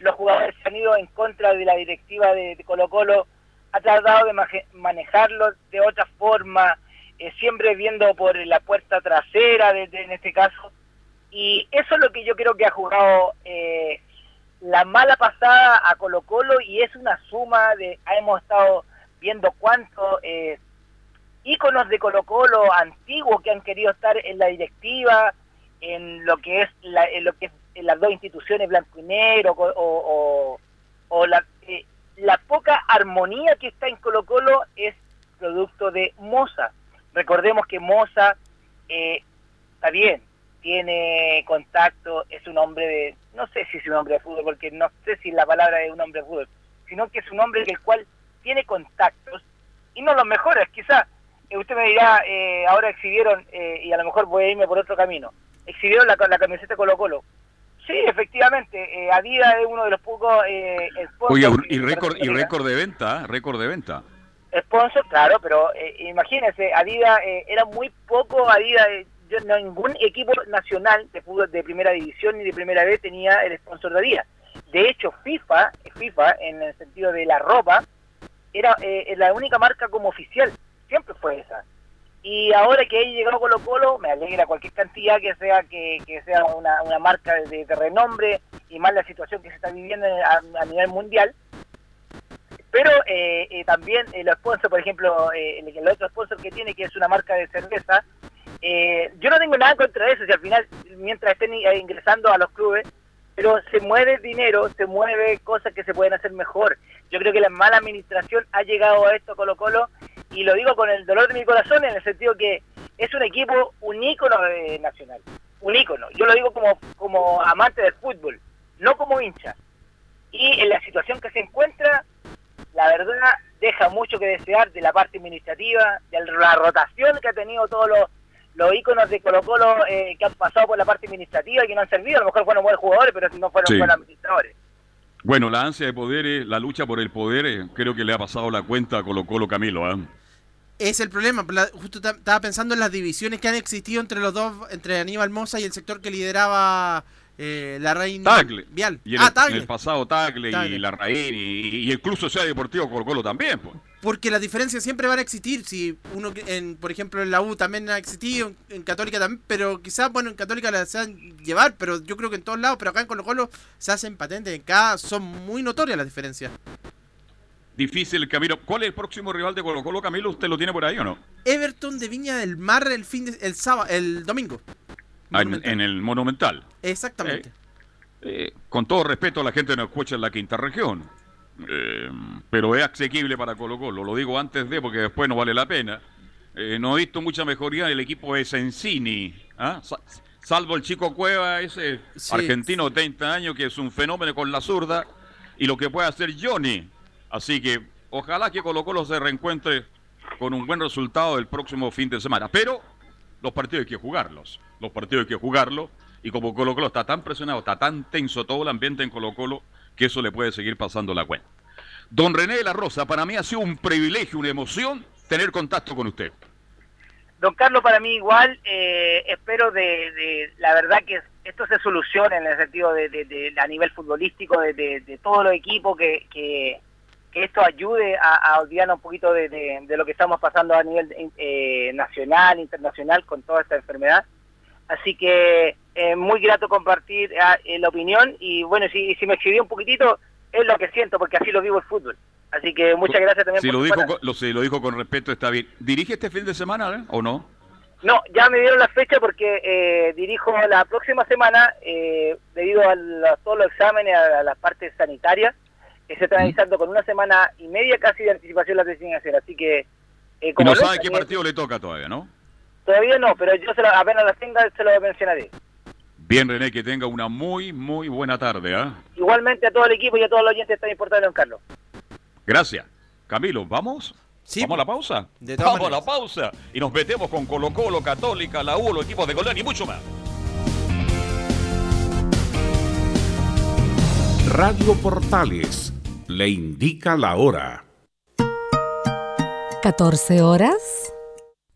los jugadores se han ido en contra de la directiva de, Colo Colo, ha tratado de manejarlo de otra forma, eh, siempre viendo por la puerta trasera, en este caso, y eso es lo que yo creo que ha jugado eh, la mala pasada a Colo Colo y es una suma de, hemos estado viendo cuántos eh, íconos de Colo Colo antiguos que han querido estar en la directiva, en lo que es, la, en lo que las dos instituciones blanco y negro o, o, la, eh, la poca armonía que está en Colo Colo es producto de Moza. Recordemos que Moza eh, está bien, tiene contacto, es un hombre de, no sé si es un hombre de fútbol, porque no sé si la palabra es un hombre de fútbol, sino que es un hombre el cual tiene contactos, y no los mejores, quizás, eh, usted me dirá, eh, ahora exhibieron, eh, y a lo mejor voy a irme por otro camino, exhibieron la, la camiseta Colo Colo. Sí, efectivamente, Adidas es uno de los pocos Oye, y récord, y récord de venta, récord de venta. Sponsor, claro, pero imagínense, Adidas era muy poco Adidas ningún equipo nacional de fútbol de primera división ni de primera vez tenía el sponsor de Adidas. De hecho, FIFA, FIFA en el sentido de la ropa, era eh, la única marca como oficial, siempre fue esa. Y ahora que he llegado Colo Colo, me alegra cualquier cantidad que sea que, sea una, una marca de, renombre y más la situación que se está viviendo a, nivel mundial. Pero eh, eh, también el sponsor, por ejemplo, el, el, otro sponsor que tiene, que es una marca de cerveza, eh, yo no tengo nada contra eso, si al final, mientras estén ingresando a los clubes, pero se mueve dinero, se mueve cosas que se pueden hacer mejor. Yo creo que la mala administración ha llegado a esto Colo Colo y lo digo con el dolor de mi corazón en el sentido que es un equipo, un ícono nacional, un ícono. Yo lo digo como, como amante del fútbol, no como hincha. Y en la situación que se encuentra, la verdad deja mucho que desear de la parte administrativa, de la rotación que ha tenido todos los los íconos de Colo Colo eh, que han pasado por la parte administrativa y que no han servido, a lo mejor fueron buenos jugadores, pero no fueron buenos administradores. Bueno, la ansia de poder, la lucha por el poder, eh, creo que le ha pasado la cuenta a Colo Colo Camilo. ¿eh? Es el problema, justo estaba pensando en las divisiones que han existido entre los dos, entre Aníbal Mosa y el sector que lideraba eh, la Reina Tagle. Vial. Y en, ah, el, Tagle. en el pasado Tagle, Tagle. y la Raín y, y incluso sea Deportivo Colo Colo también. Pues. Porque las diferencias siempre van a existir. Si uno, en, por ejemplo, en la U también ha existido, en, en Católica también, pero quizás, bueno, en Católica las se han llevar, pero yo creo que en todos lados, pero acá en Colo Colo se hacen patentes. En cada son muy notorias las diferencias. Difícil el camino. ¿Cuál es el próximo rival de Colo Colo, Camilo? ¿Usted lo tiene por ahí o no? Everton de Viña del Mar el fin de, el sábado, el domingo. En, en el Monumental. Exactamente. Eh, con todo respeto a la gente que nos escucha en la quinta región. Eh, pero es asequible para Colo Colo. Lo digo antes de porque después no vale la pena. Eh, no he visto mucha mejoría en el equipo de Sensini. ¿ah? Sa- Salvo el chico Cueva, ese Sí. argentino de 30 años que es un fenómeno con la zurda. Y lo que puede hacer Johnny. Así que ojalá que Colo Colo se reencuentre con un buen resultado el próximo fin de semana. Pero los partidos hay que jugarlos. Los partidos hay que jugarlos. Y como Colo Colo está tan presionado, está tan tenso todo el ambiente en Colo Colo, que eso le puede seguir pasando la cuenta. Don René de la Rosa, para mí ha sido un privilegio, una emoción tener contacto con usted. Don Carlos, para mí igual, eh, espero de, de- la verdad que esto se solucione en el sentido de, de- a nivel futbolístico, de, todos los equipos, que, esto ayude a, a olvidarnos un poquito de lo que estamos pasando a nivel eh, nacional, internacional con toda esta enfermedad. Así que eh, muy grato compartir ah, eh, la opinión y bueno, si, si me excedí un poquitito, es lo que siento, porque así lo vivo el fútbol. Así que muchas gracias también Si por lo dijo, con, lo, si lo dijo con respeto, está bien. ¿Dirige este fin de semana eh, o no? No, ya me dieron la fecha porque eh, dirijo la próxima semana, eh, debido a, la- todos los exámenes, a, a las partes sanitarias, que se están realizando con una semana y media casi de anticipación las designaciones. Así que, eh, Y como no sabe qué partido le toca todavía, ¿no? Todavía no, pero yo se lo- apenas las tenga se lo mencionaré. Bien, René, que tenga una muy, muy buena tarde. ¿ah? Igualmente a todo el equipo y a todos los oyentes tan importantes, don Carlos. Gracias. Camilo, ¿vamos? ¿Vamos a la pausa? De todas Vamos a la pausa. Y nos metemos con Colo Colo, Católica, la U, los equipos de Colón y mucho más. Radio Portales le indica la hora. 14 horas,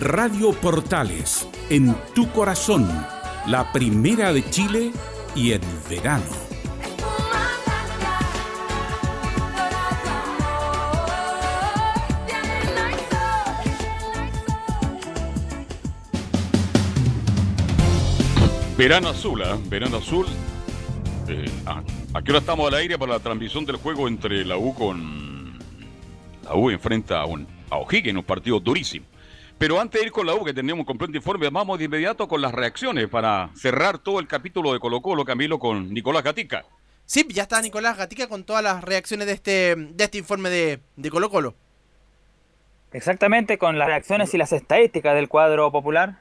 Radio Portales, en tu corazón, la primera de Chile y en verano. Verano azul, ¿eh? Verano azul. Eh, ah, ¿A qué hora estamos al aire para la transmisión del juego entre la U con. La U enfrenta a, un, a O'Higgins, un partido durísimo. Pero antes de ir con la U, que tenemos un completo informe, vamos de inmediato con las reacciones para cerrar todo el capítulo de Colo Colo, Camilo, con Nicolás Gatica. Sí, ya está Nicolás Gatica con todas las reacciones de este, de este informe de, de Colo Colo. Exactamente, con las reacciones y las estadísticas del cuadro popular.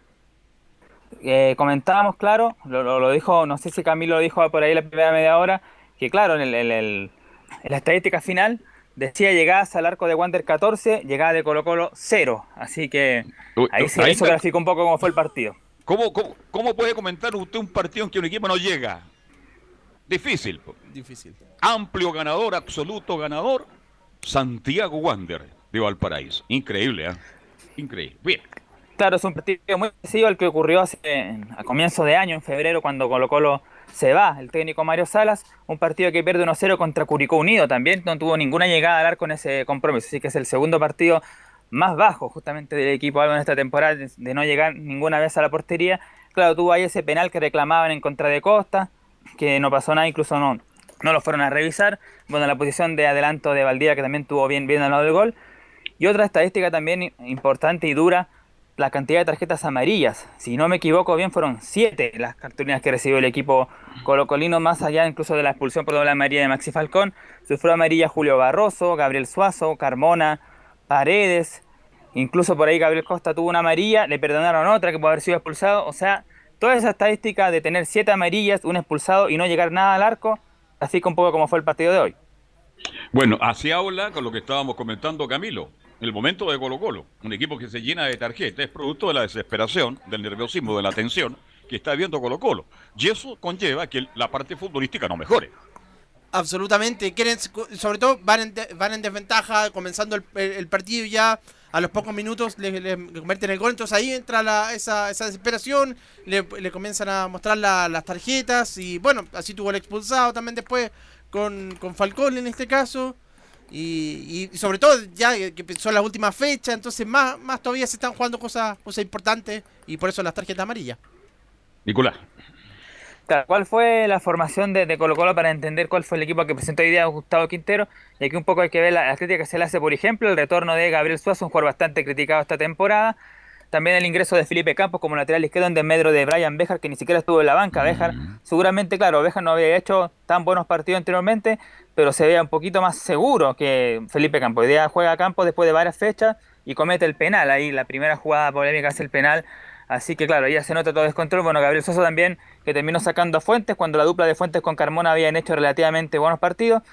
Eh, comentábamos, claro, lo, dijo, no sé si Camilo lo dijo por ahí la primera media hora, que claro, en, el, en, el, en la estadística final decía llegadas al arco de Wander 14, llegada de Colo Colo 0. Así que ahí se eso graficó un poco cómo fue el partido. ¿Cómo, ¿Cómo, puede comentar usted un partido en que un equipo no llega? Difícil. Difícil. Amplio ganador, absoluto ganador, Santiago Wander de Valparaíso. Increíble, ¿eh? Increíble. Bien. Claro, es un partido muy parecido al que ocurrió hace, a comienzo de año, en febrero, cuando Colo Colo se va el técnico Mario Salas, un partido que pierde 1-0 contra Curicó Unido también, no tuvo ninguna llegada al arco en ese compromiso, así que es el segundo partido más bajo justamente del equipo Albo en esta temporada, de no llegar ninguna vez a la portería. Claro, tuvo ahí ese penal que reclamaban en contra de Costa, que no pasó nada, incluso no, no lo fueron a revisar. Bueno, la posición de adelanto de Valdía, que también tuvo bien, bien al lado del gol. Y otra estadística también importante y dura la cantidad de tarjetas amarillas. Si no me equivoco bien, fueron siete las cartulinas que recibió el equipo colocolino, más allá incluso de la expulsión por doble amarilla de Maxi Falcón. Sufrió amarilla Julio Barroso, Gabriel Suazo, Carmona, Paredes. Incluso por ahí Gabriel Costa tuvo una amarilla, le perdonaron otra que puede haber sido expulsado. O sea, toda esa estadística de tener siete amarillas, un expulsado y no llegar nada al arco, así que un poco como fue el partido de hoy. Bueno, así habla con lo que estábamos comentando Camilo el momento de Colo Colo, un equipo que se llena de tarjetas, es producto de la desesperación, del nerviosismo, de la tensión que está viendo Colo Colo. Y eso conlleva que la parte futbolística no mejore. Absolutamente, quieren, sobre todo van en, van en desventaja, comenzando el, partido ya a los pocos minutos le, convierten el gol, entonces ahí entra la, esa, esa desesperación, le, comienzan a mostrar las tarjetas y bueno, así tuvo el expulsado también después con, con Falcón en este caso. Y, sobre todo ya que son las últimas fechas, entonces más, más todavía se están jugando cosas, cosas importantes y por eso las tarjetas amarillas. Nicolás. ¿Cuál fue la formación de, Colo Colo para entender cuál fue el equipo que presentó hoy día Gustavo Quintero? Y aquí un poco hay que ver la, crítica que se le hace, por ejemplo, el retorno de Gabriel Suazo, un jugador bastante criticado esta temporada. También el ingreso de Felipe Campos como lateral izquierdo en desmedro de Brian Bejar, que ni siquiera estuvo en la banca. Bejar, seguramente, claro, Bejar no había hecho tan buenos partidos anteriormente, pero se veía un poquito más seguro que Felipe Campos. Hoy día juega a campo después de varias fechas y comete el penal. Ahí la primera jugada polémica es el penal. Así que claro, ya se nota todo descontrol. Bueno, Gabriel Sosa también, que terminó sacando a Fuentes cuando la dupla de Fuentes con Carmona habían hecho relativamente buenos partidos.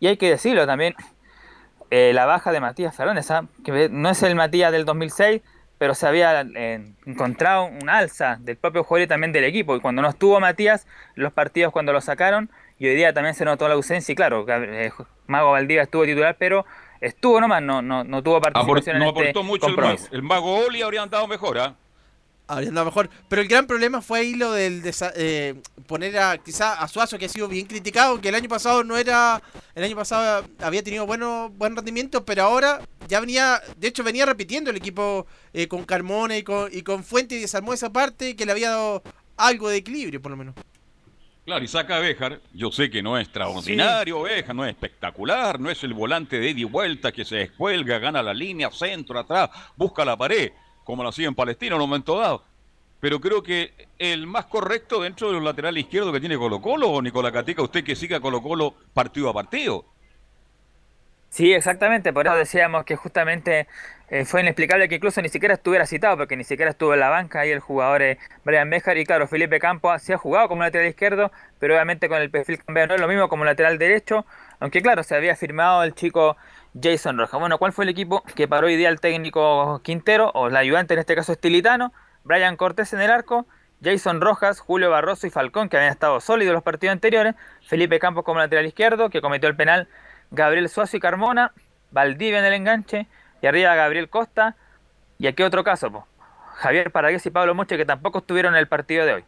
Y hay que decirlo también, eh, la baja de Matías Fernández, que no es el Matías del 2006, pero se había eh, encontrado un alza del propio jugador y también del equipo. Y cuando no estuvo Matías, los partidos cuando lo sacaron, y hoy día también se notó la ausencia y claro, eh, Mago Valdivia estuvo titular, pero estuvo nomás, no, no, no tuvo participación no en este aportó mucho el mago. el mago Oli habría andado mejor, ¿ah? Andado mejor. Pero el gran problema fue ahí lo del eh, poner a quizá a Suazo, que ha sido bien criticado, que el año pasado no era. El año pasado había tenido bueno, buen rendimiento, pero ahora ya venía. De hecho, venía repitiendo el equipo eh, con Carmona y con, y con Fuente y desarmó esa parte que le había dado algo de equilibrio, por lo menos. Claro, y saca a Béjar. Yo sé que no es extraordinario, Béjar, no es espectacular, no es el volante de Eddie Vuelta que se descuelga, gana la línea, centro, atrás, busca la pared, como lo en Palestina en un momento dado. Pero creo que el más correcto dentro de los laterales izquierdos que tiene Colo Colo, Nicolás Catica, usted que siga Colo Colo partido a partido. Sí, exactamente, por eso decíamos que justamente eh, fue inexplicable que incluso ni siquiera estuviera citado, porque ni siquiera estuvo en la banca ahí el jugador eh, Brian Bejar. Y claro, Felipe Campos sí ha jugado como lateral izquierdo, pero obviamente con el perfil cambiado no es lo mismo como lateral derecho. Aunque claro, se había firmado el chico Jason Rojas. Bueno, ¿cuál fue el equipo que paró hoy día el técnico Quintero, o el ayudante en este caso Estilitano? Brian Cortés en el arco, Jason Rojas, Julio Barroso y Falcón, que habían estado sólidos los partidos anteriores, Felipe Campos como lateral izquierdo, que cometió el penal, Gabriel Suazo y Carmona, Valdivia en el enganche, y arriba Gabriel Costa. Y aquí otro caso, Javier Paragués y Pablo Moche, que tampoco estuvieron en el partido de hoy.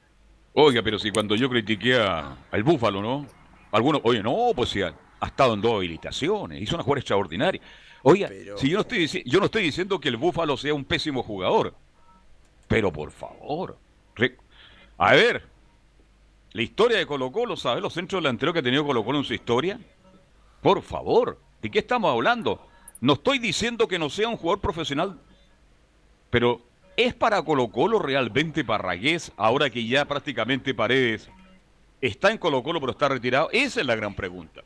Oiga, pero si cuando yo critiqué al Búfalo, ¿no? Algunos, oye, no, pues si ha, estado en dos habilitaciones, hizo una jugada extraordinaria. Oiga, si yo no, estoy, yo no estoy diciendo que el Búfalo sea un pésimo jugador, pero por favor, a ver, la historia de Colo Colo, ¿sabes los centros delanteros que ha tenido Colo Colo en su historia? Por favor, ¿de qué estamos hablando? No estoy diciendo que no sea un jugador profesional, pero ¿es para Colo Colo realmente Parragués ahora que ya prácticamente Paredes está en Colo Colo pero está retirado? Esa es la gran pregunta.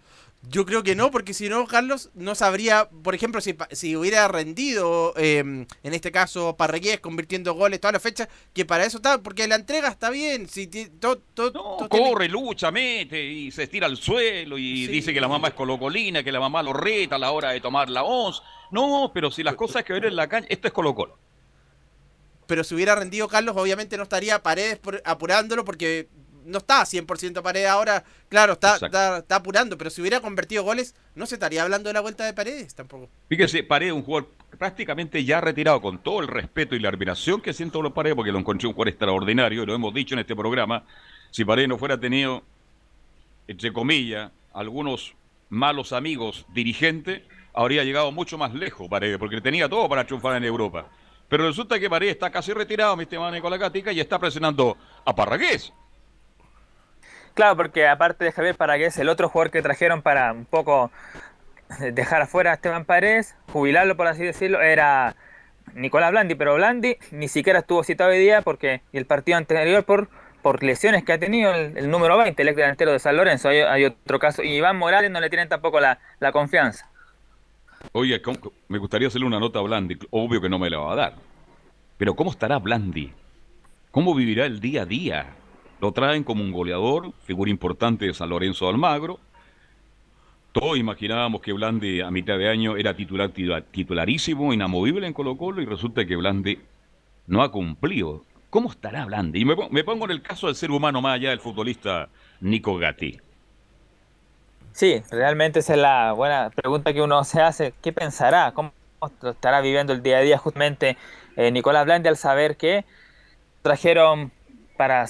Yo creo que no, porque si no, Carlos, no sabría, por ejemplo, si, si hubiera rendido, em, en este caso, Parragués convirtiendo goles toda la fecha, que para eso está, porque la entrega está bien. Si todo, no, corre, lucha, mete y se estira al suelo y dice que la mamá es colocolina, que la mamá lo reta a la hora de tomar la once. No, pero si las cosas que ver en la calle, esto es Colo Colo. Pero si hubiera rendido Carlos, obviamente no estaría Paredes apurándolo porque no está 100% Paredes ahora, claro, está, está, apurando, pero si hubiera convertido goles, no se estaría hablando de la vuelta de Paredes tampoco. Fíjese, Paredes, un jugador prácticamente ya retirado, con todo el respeto y la admiración que siento los Paredes, porque lo encontré un jugador extraordinario, y lo hemos dicho en este programa, si Paredes no fuera tenido, entre comillas, algunos malos amigos dirigentes, habría llegado mucho más lejos Paredes, porque tenía todo para triunfar en Europa. Pero resulta que Paredes está casi retirado, mi estimado Nicolás Gatica, y está presionando a Parragués. Claro, porque aparte de Javier Paragués, el otro jugador que trajeron para un poco dejar afuera a Esteban Paredes, jubilarlo por así decirlo, era Nicolás Blandi, pero Blandi ni siquiera estuvo citado hoy día porque el partido anterior por, por lesiones que ha tenido el, número 20, el ex delantero de San Lorenzo. Hay, otro caso. Y Iván Morales no le tienen tampoco la, la confianza. Oye, me gustaría hacerle una nota a Blandi. Obvio que no me la va a dar. Pero ¿cómo estará Blandi? ¿Cómo vivirá el día a día? Lo traen como un goleador, figura importante de San Lorenzo Almagro. Todos imaginábamos que Blandi a mitad de año era titular, titularísimo, inamovible en Colo Colo y resulta que Blandi no ha cumplido. ¿Cómo estará Blandi? Y me, pongo en el caso del ser humano más allá del futbolista Nico Gatti. Sí, realmente esa es la buena pregunta que uno se hace. ¿Qué pensará? ¿Cómo estará viviendo el día a día justamente eh, Nicolás Blandi al saber que trajeron para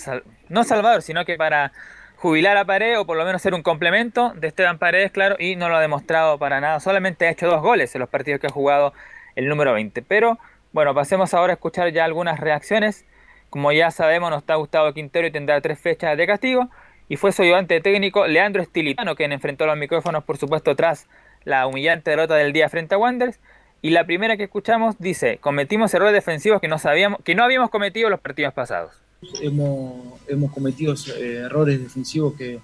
no Salvador, sino que para jubilar a Paredes o por lo menos ser un complemento de Esteban Paredes, claro, y no lo ha demostrado para nada. Solamente ha hecho dos goles en los partidos que ha jugado el número 20. Pero bueno, pasemos ahora a escuchar ya algunas reacciones. Como ya sabemos, no está Gustavo Quintero y tendrá tres fechas de castigo. Y fue su ayudante técnico Leandro Estilitano quien enfrentó los micrófonos, por supuesto, tras la humillante derrota del día frente a Wanderers. Y la primera que escuchamos dice, cometimos errores defensivos que no, sabíamos, que no habíamos cometido los partidos pasados hemos, hemos cometido eh, errores defensivos que,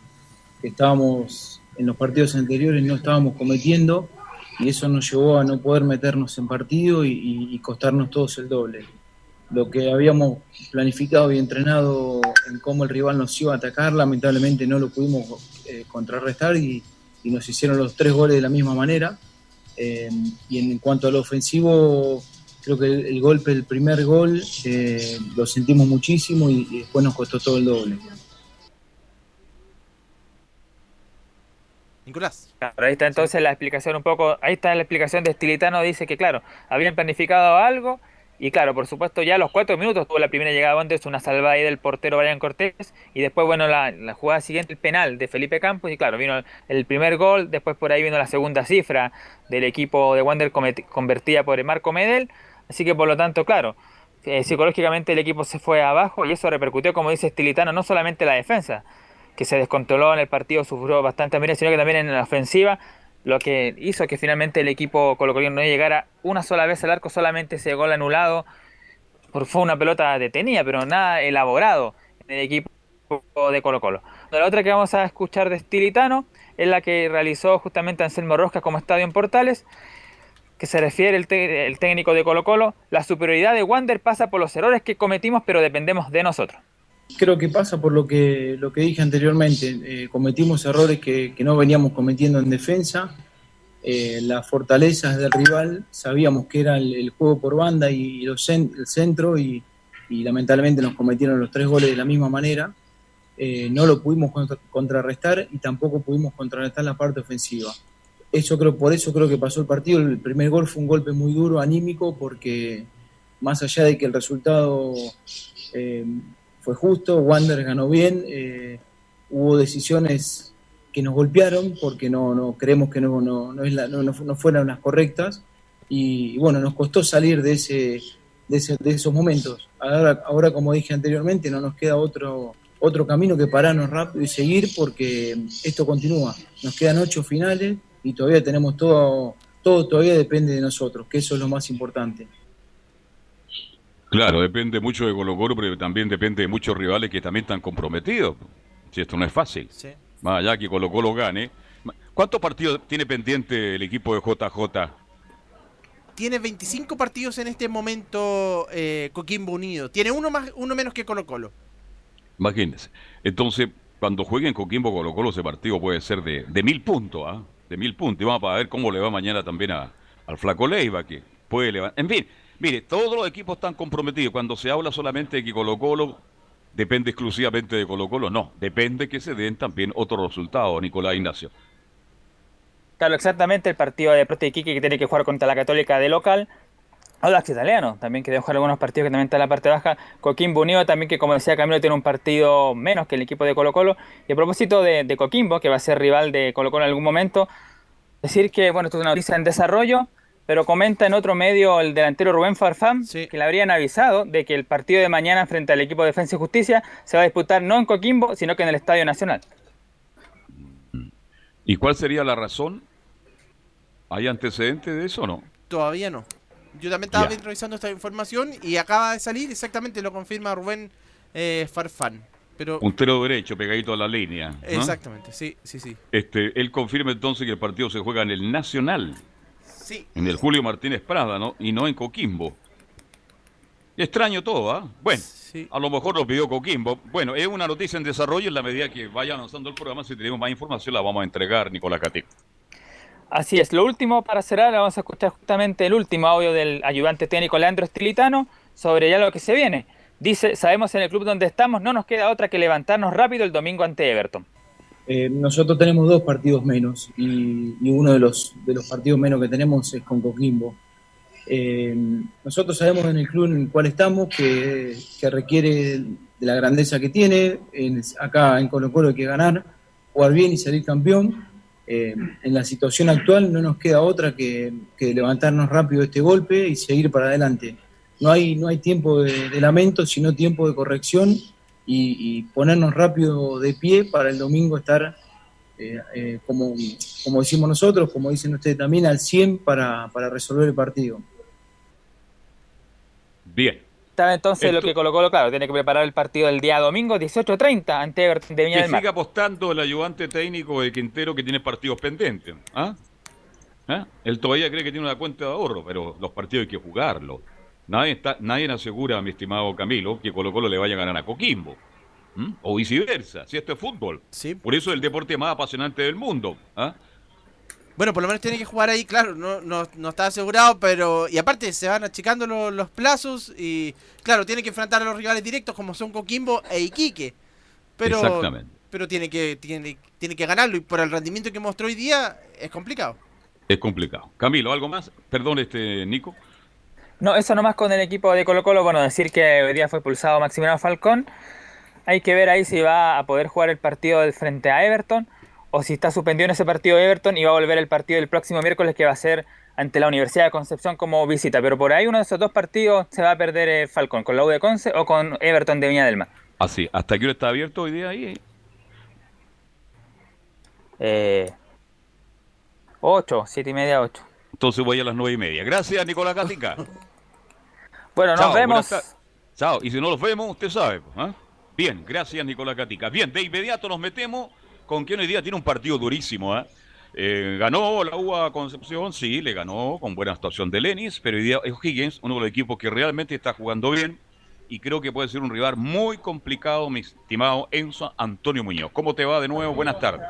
estábamos en los partidos anteriores no estábamos cometiendo y eso nos llevó a no poder meternos en partido y, costarnos todos el doble. Lo que habíamos planificado y entrenado en cómo el rival nos iba a atacar, lamentablemente no lo pudimos eh, contrarrestar y, nos hicieron los tres goles de la misma manera. Eh, y en cuanto al ofensivo, creo que el, golpe, el primer gol, eh, lo sentimos muchísimo y, después nos costó todo el doble. Nicolás. ahí está entonces la explicación un poco, ahí está la explicación de Estilitano, dice que claro, habían planificado algo y claro, por supuesto ya a los cuatro minutos tuvo la primera llegada antes, una salvada ahí del portero Brian Cortés y después bueno la, jugada siguiente, el penal de Felipe Campos y claro, vino el primer gol, después por ahí vino la segunda cifra del equipo de Wander convertida por Marco Medel Así que por lo tanto, claro, eh, psicológicamente el equipo se fue abajo y eso repercutió, como dice Stilitano, no solamente en la defensa, que se descontroló en el partido, sufrió bastante admiración, sino que también en la ofensiva, lo que hizo que finalmente el equipo colocolino no llegara una sola vez al arco, solamente ese gol anulado, fue una pelota detenida, pero nada elaborado en el equipo de Colo Colo. La otra que vamos a escuchar de Stilitano es la que realizó justamente Anselmo Rosca como estadio en Portales, que se refiere el, el técnico de Colo Colo, la superioridad de Wander pasa por los errores que cometimos, pero dependemos de nosotros. Creo que pasa por lo que, lo que dije anteriormente. Eh, cometimos errores que, no veníamos cometiendo en defensa. Eh, las fortalezas del rival, sabíamos que era el, juego por banda y, el centro y, lamentablemente nos cometieron los tres goles de la misma manera. Eh, no lo pudimos contra contrarrestar y tampoco pudimos contrarrestar la parte ofensiva. Eso creo, por eso creo que pasó el partido. El primer gol fue un golpe muy duro, anímico, porque más allá de que el resultado eh, fue justo, Wander ganó bien, eh, hubo decisiones que nos golpearon porque no, no creemos que no, no, no, es la, no, no, fueran las correctas y, y, bueno, nos costó salir de, ese, de, ese, de esos momentos. Ahora, ahora, como dije anteriormente, no nos queda otro, otro camino que pararnos rápido y seguir porque esto continúa. Nos quedan ocho finales y todavía tenemos todo, todo todavía depende de nosotros, que eso es lo más importante. Claro, depende mucho de Colo Colo, pero también depende de muchos rivales que también están comprometidos. Si esto no es fácil. Sí. Más allá que Colo Colo gane. ¿Cuántos partidos tiene pendiente el equipo de JJ? Tiene 25 partidos en este momento eh, Coquimbo Unido. Tiene uno más, uno menos que Colo Colo. Imagínense. Entonces, cuando jueguen Coquimbo Colo Colo, ese partido puede ser de, de mil puntos, ¿ah? De mil puntos. Y vamos a ver cómo le va mañana también a, al Flaco Leiva, que puede levantar. En fin, mire, todos los equipos están comprometidos. Cuando se habla solamente de que Colo Colo depende exclusivamente de Colo Colo, no. Depende que se den también otros resultados, Nicolás Ignacio. Claro, exactamente el partido de de Iquique que tiene que jugar contra la Católica de local. Audax Italiano también que jugar algunos partidos que también está en la parte baja. Coquimbo Unido también que como decía Camilo tiene un partido menos que el equipo de Colo Colo. Y a propósito de, de Coquimbo, que va a ser rival de Colo Colo en algún momento, decir que, bueno, esto es una noticia en desarrollo, pero comenta en otro medio el delantero Rubén Farfán sí. que le habrían avisado de que el partido de mañana frente al equipo de Defensa y Justicia se va a disputar no en Coquimbo, sino que en el Estadio Nacional. ¿Y cuál sería la razón? ¿Hay antecedentes de eso o no? Todavía no. Yo también estaba yeah. revisando esta información y acaba de salir, exactamente lo confirma Rubén eh, Farfán. Pero... Puntero derecho, pegadito a la línea. ¿no? Exactamente, sí, sí, sí. Este, él confirma entonces que el partido se juega en el Nacional. Sí. En el Julio Martínez Prada, ¿no? Y no en Coquimbo. Extraño todo, ¿ah? ¿eh? Bueno, sí. a lo mejor lo pidió Coquimbo. Bueno, es una noticia en desarrollo. En la medida que vaya avanzando el programa, si tenemos más información, la vamos a entregar, Nicolás Catico. Así es, lo último para cerrar, vamos a escuchar justamente el último audio del ayudante técnico Leandro Estilitano sobre ya lo que se viene. Dice, sabemos en el club donde estamos, no nos queda otra que levantarnos rápido el domingo ante Everton. Eh, nosotros tenemos dos partidos menos y, uno de los, partidos menos que tenemos es con Coquimbo. Eh, nosotros sabemos en el club en el cual estamos que, que requiere de la grandeza que tiene, en, acá en Colo Colo hay que ganar, jugar bien y salir campeón eh, en la situación actual no nos queda otra que, levantarnos rápido este golpe y seguir para adelante. No hay, no hay tiempo de, de lamento, sino tiempo de corrección y, y, ponernos rápido de pie para el domingo estar, eh, eh, como, como decimos nosotros, como dicen ustedes también, al 100 para, para resolver el partido. Bien, entonces Esto... lo que colocó, claro, tiene que preparar el partido del día domingo, 18.30, ante Everton de Viña que del Mar. sigue apostando el ayudante técnico de Quintero que tiene partidos pendientes. ¿Ah? ¿Ah? Él todavía cree que tiene una cuenta de ahorro, pero los partidos hay que jugarlos. Nadie, está, nadie asegura, mi estimado Camilo, que Colo Colo le vaya a ganar a Coquimbo. ¿Mm? O viceversa, si esto es fútbol. Sí. Por eso es el deporte más apasionante del mundo. ¿Ah? Bueno, por lo menos tiene que jugar ahí, claro, no, no, no está asegurado, pero. Y aparte se van achicando los, los, plazos y, claro, tiene que enfrentar a los rivales directos como son Coquimbo e Iquique. Pero, Exactamente. Pero tiene que, tiene, tiene que ganarlo y por el rendimiento que mostró hoy día es complicado. Es complicado. Camilo, ¿algo más? Perdón, este Nico. No, eso nomás con el equipo de Colo Colo. Bueno, decir que hoy día fue pulsado Maximiliano Falcón. Hay que ver ahí si va a poder jugar el partido del frente a Everton o si está suspendido en ese partido de Everton y va a volver el partido del próximo miércoles que va a ser ante la Universidad de Concepción como visita. Pero por ahí uno de esos dos partidos se va a perder eh, Falcón, con la U de Conce o con Everton de Viña del Mar. Así, Ah, ¿hasta qué hora está abierto hoy día ahí? Eh, 8, 7 y media, 8. Entonces voy a las 9 y media. Gracias, Nicolás Gatica. <laughs> bueno, nos vemos. Chao, y si no los vemos, usted sabe. ¿eh? Bien, gracias, Nicolás Gatica. Bien, de inmediato nos metemos con quien hoy día tiene un partido durísimo, ¿eh? Eh, ganó la UA Concepción, sí, le ganó con buena actuación de Lenis, pero hoy día es Higgins, uno de los equipos que realmente está jugando bien y creo que puede ser un rival muy complicado, mi estimado Enzo Antonio Muñoz. ¿Cómo te va de nuevo? Buenas tardes.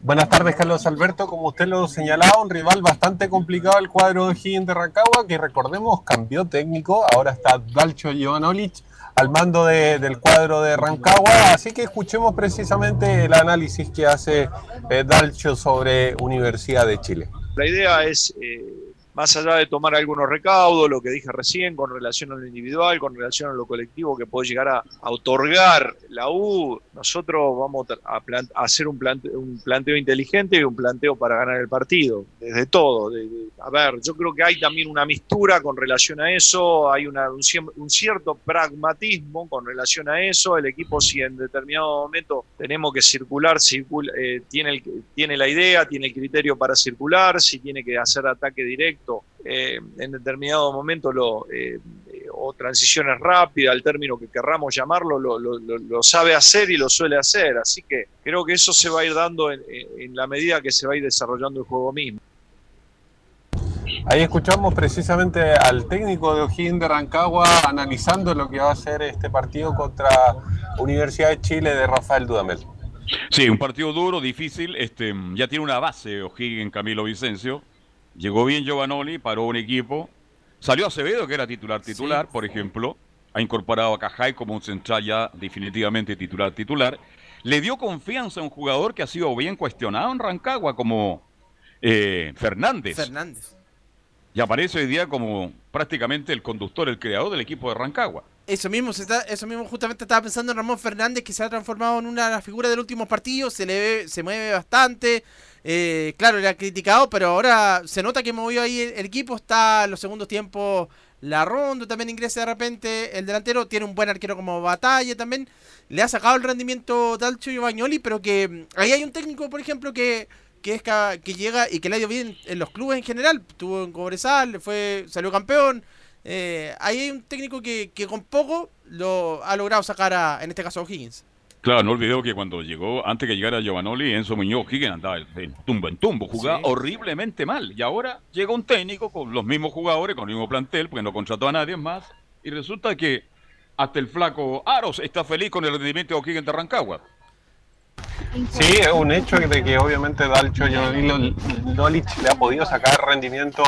Buenas tardes, Carlos Alberto. Como usted lo señalaba, un rival bastante complicado el cuadro de Higgins de Rancagua, que recordemos cambió técnico, ahora está Dalcho Jovanovic al mando del cuadro de Rancagua, así que escuchemos precisamente el análisis que hace eh, Dalcho sobre Universidad de Chile. La idea es eh, más allá de tomar algunos recaudos, lo que dije recién con relación a lo individual, con relación a lo colectivo que puede llegar a, otorgar la U, nosotros vamos a, hacer un, un, planteo inteligente y un planteo para ganar el partido, desde todo. a ver, yo creo que hay también una mistura con relación a eso, hay una, un, cierto pragmatismo con relación a eso, el equipo si en determinado momento tenemos que circular, eh, tiene, tiene la idea, tiene el criterio para circular, si tiene que hacer ataque directo, eh, en determinado momento lo, eh, o transiciones rápidas, al término que querramos llamarlo, lo, sabe hacer y lo suele hacer. Así que creo que eso se va a ir dando en, la medida que se va a ir desarrollando el juego mismo. Ahí escuchamos precisamente al técnico de O'Higgins de Rancagua analizando lo que va a ser este partido contra Universidad de Chile de Rafael Dudamel. Sí, un partido duro, difícil. Este, ya tiene una base O'Higgins Camilo Vicencio. Llegó bien Giovanoli, paró un equipo. Salió Acevedo, que era titular titular, por ejemplo. Ha incorporado a Cajay como un central ya definitivamente titular titular. Le dio confianza a un jugador que ha sido bien cuestionado en Rancagua, como eh, Fernández. Fernández. Y aparece hoy día como prácticamente el conductor, el creador del equipo de Rancagua. Eso mismo, se está, eso mismo justamente estaba pensando en Ramón Fernández, que se ha transformado en una de las figuras del último partido, se le ve, se mueve bastante, eh, claro, era criticado, pero ahora se nota que movió ahí el, equipo. Está en los segundos tiempos la ronda, también ingresa de repente el delantero. Tiene un buen arquero como Batalla también. Le ha sacado el rendimiento Dalcho y Bagnoli, pero que mm, ahí hay un técnico, por ejemplo, que, que, es, que llega y que le ha ido bien en los clubes en general. Tuvo en Cobresal, fue, salió campeón. Eh, ahí hay un técnico que, que con poco lo ha logrado sacar a, en este caso, a O'Higgins. Claro, no olvidé que cuando llegó, antes que llegara Giovanoli, Enzo Muñoz Higgins andaba en tumbo en tumbo, jugaba horriblemente mal. Y ahora llega un técnico con los mismos jugadores, con el mismo plantel, porque no contrató a nadie más. Y resulta que hasta el flaco Aros está feliz con el rendimiento de O'Higgins de Rancagua. Sí, es un hecho de que obviamente Dalcho Dolich le ha podido sacar rendimiento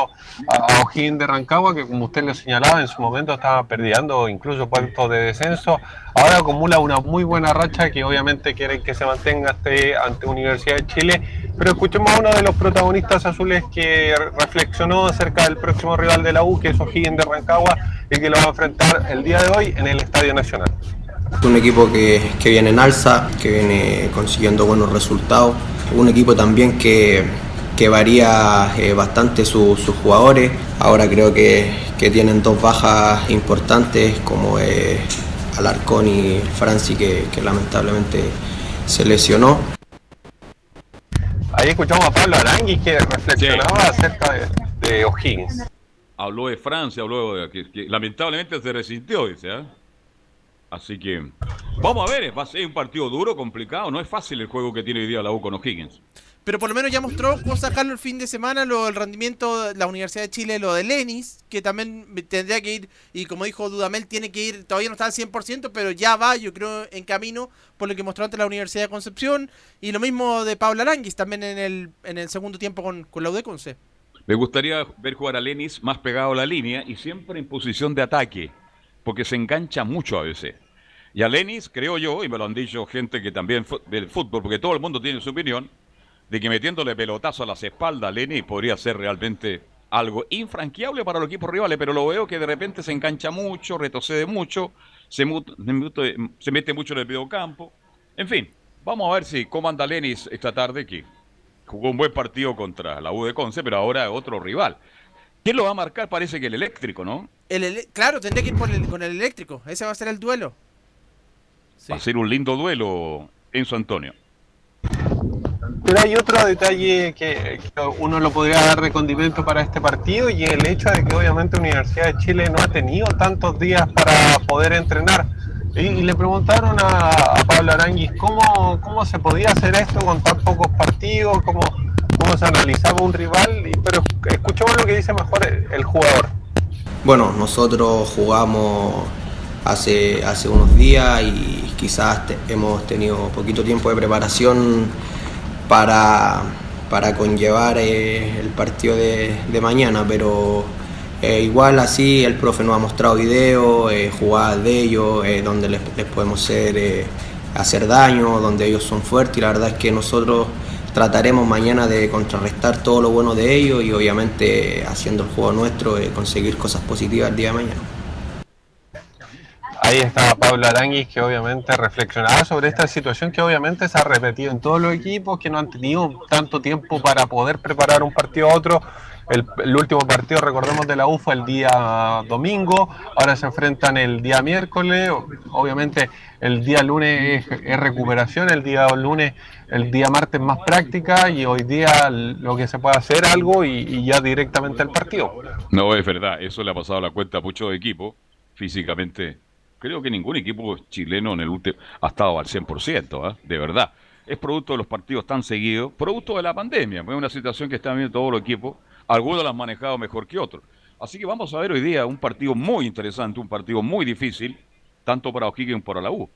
a O'Higgins de Rancagua, que como usted lo señalaba, en su momento estaba perdiendo incluso puestos de descenso. Ahora acumula una muy buena racha que obviamente quieren que se mantenga ante, ante Universidad de Chile. Pero escuchemos a uno de los protagonistas azules que reflexionó acerca del próximo rival de la U, que es O'Higgins de Rancagua, y que lo va a enfrentar el día de hoy en el Estadio Nacional. Un equipo que, viene en alza, que viene consiguiendo buenos resultados. Un equipo también que, varía eh, bastante sus jugadores. Ahora creo que, tienen dos bajas importantes como eh, Alarcón y Franci que, lamentablemente se lesionó. Ahí escuchamos a Pablo Aranguis que reflexionaba acerca de, O'Higgins. Habló de Francia, habló de que, lamentablemente se resintió, dice. ¿eh? Así que vamos a ver, va a ser un partido duro, complicado. No es fácil el juego que tiene hoy día la U con O'Higgins. Pero por lo menos ya mostró sacarlo el fin de semana, lo del rendimiento de la Universidad de Chile, lo de Lenis, que también tendría que ir, y como dijo Dudamel, tiene que ir, todavía no está al 100%, pero ya va, yo creo, en camino, por lo que mostró ante la Universidad de Concepción. Y lo mismo de Paula Aranguis, también en el, en el segundo tiempo con, con la UDECONCE. Me gustaría ver jugar a Lenis más pegado a la línea y siempre en posición de ataque porque se engancha mucho a veces. Y a Lenis, creo yo, y me lo han dicho gente que también ve el fútbol, porque todo el mundo tiene su opinión, de que metiéndole pelotazo a las espaldas, Lenis podría ser realmente algo infranqueable para los equipos rivales, pero lo veo que de repente se engancha mucho, retrocede mucho, se, se mete mucho en el videocampo. En fin, vamos a ver si cómo anda Lenis esta tarde, que jugó un buen partido contra la U de Conce, pero ahora otro rival. ¿Quién lo va a marcar? Parece que el eléctrico, ¿no? El claro, tendría que ir con el eléctrico. Ese va a ser el duelo. Va a ser un lindo duelo, Enzo Antonio. Pero hay otro detalle que, uno lo podría dar de condimento para este partido y el hecho de que obviamente Universidad de Chile no ha tenido tantos días para poder entrenar. Y, le preguntaron a, Pablo Aranguis cómo, cómo se podía hacer esto con tan pocos partidos, cómo, cómo se analizaba un rival, pero escuchamos lo que dice mejor el, jugador. Bueno, nosotros jugamos hace, hace unos días y quizás hemos tenido poquito tiempo de preparación para, para conllevar eh, el partido de, mañana, pero eh, igual así el profe nos ha mostrado videos, eh, jugadas de ellos, donde les, les podemos hacer, hacer daño, donde ellos son fuertes y la verdad es que nosotros trataremos mañana de contrarrestar todo lo bueno de ellos y obviamente haciendo el juego nuestro conseguir cosas positivas el día de mañana. Ahí estaba Pablo Aranguis que obviamente reflexionaba sobre esta situación que obviamente se ha repetido en todos los equipos que no han tenido tanto tiempo para poder preparar un partido a otro. El, último partido, recordemos, de la UFA el día domingo, ahora se enfrentan el día miércoles, obviamente el día lunes es, recuperación, el día lunes, el día martes más práctica y hoy día lo que se puede hacer algo y, ya directamente al partido. No, es verdad, eso le ha pasado la cuenta a muchos equipos, físicamente Creo que ningún equipo chileno en el último ha estado al 100%, ¿eh? de verdad. Es producto de los partidos tan seguidos, producto de la pandemia. Es una situación que están viendo todos los equipos. Algunos la han manejado mejor que otros. Así que vamos a ver hoy día un partido muy interesante, un partido muy difícil, tanto para O'Higgins como para la U.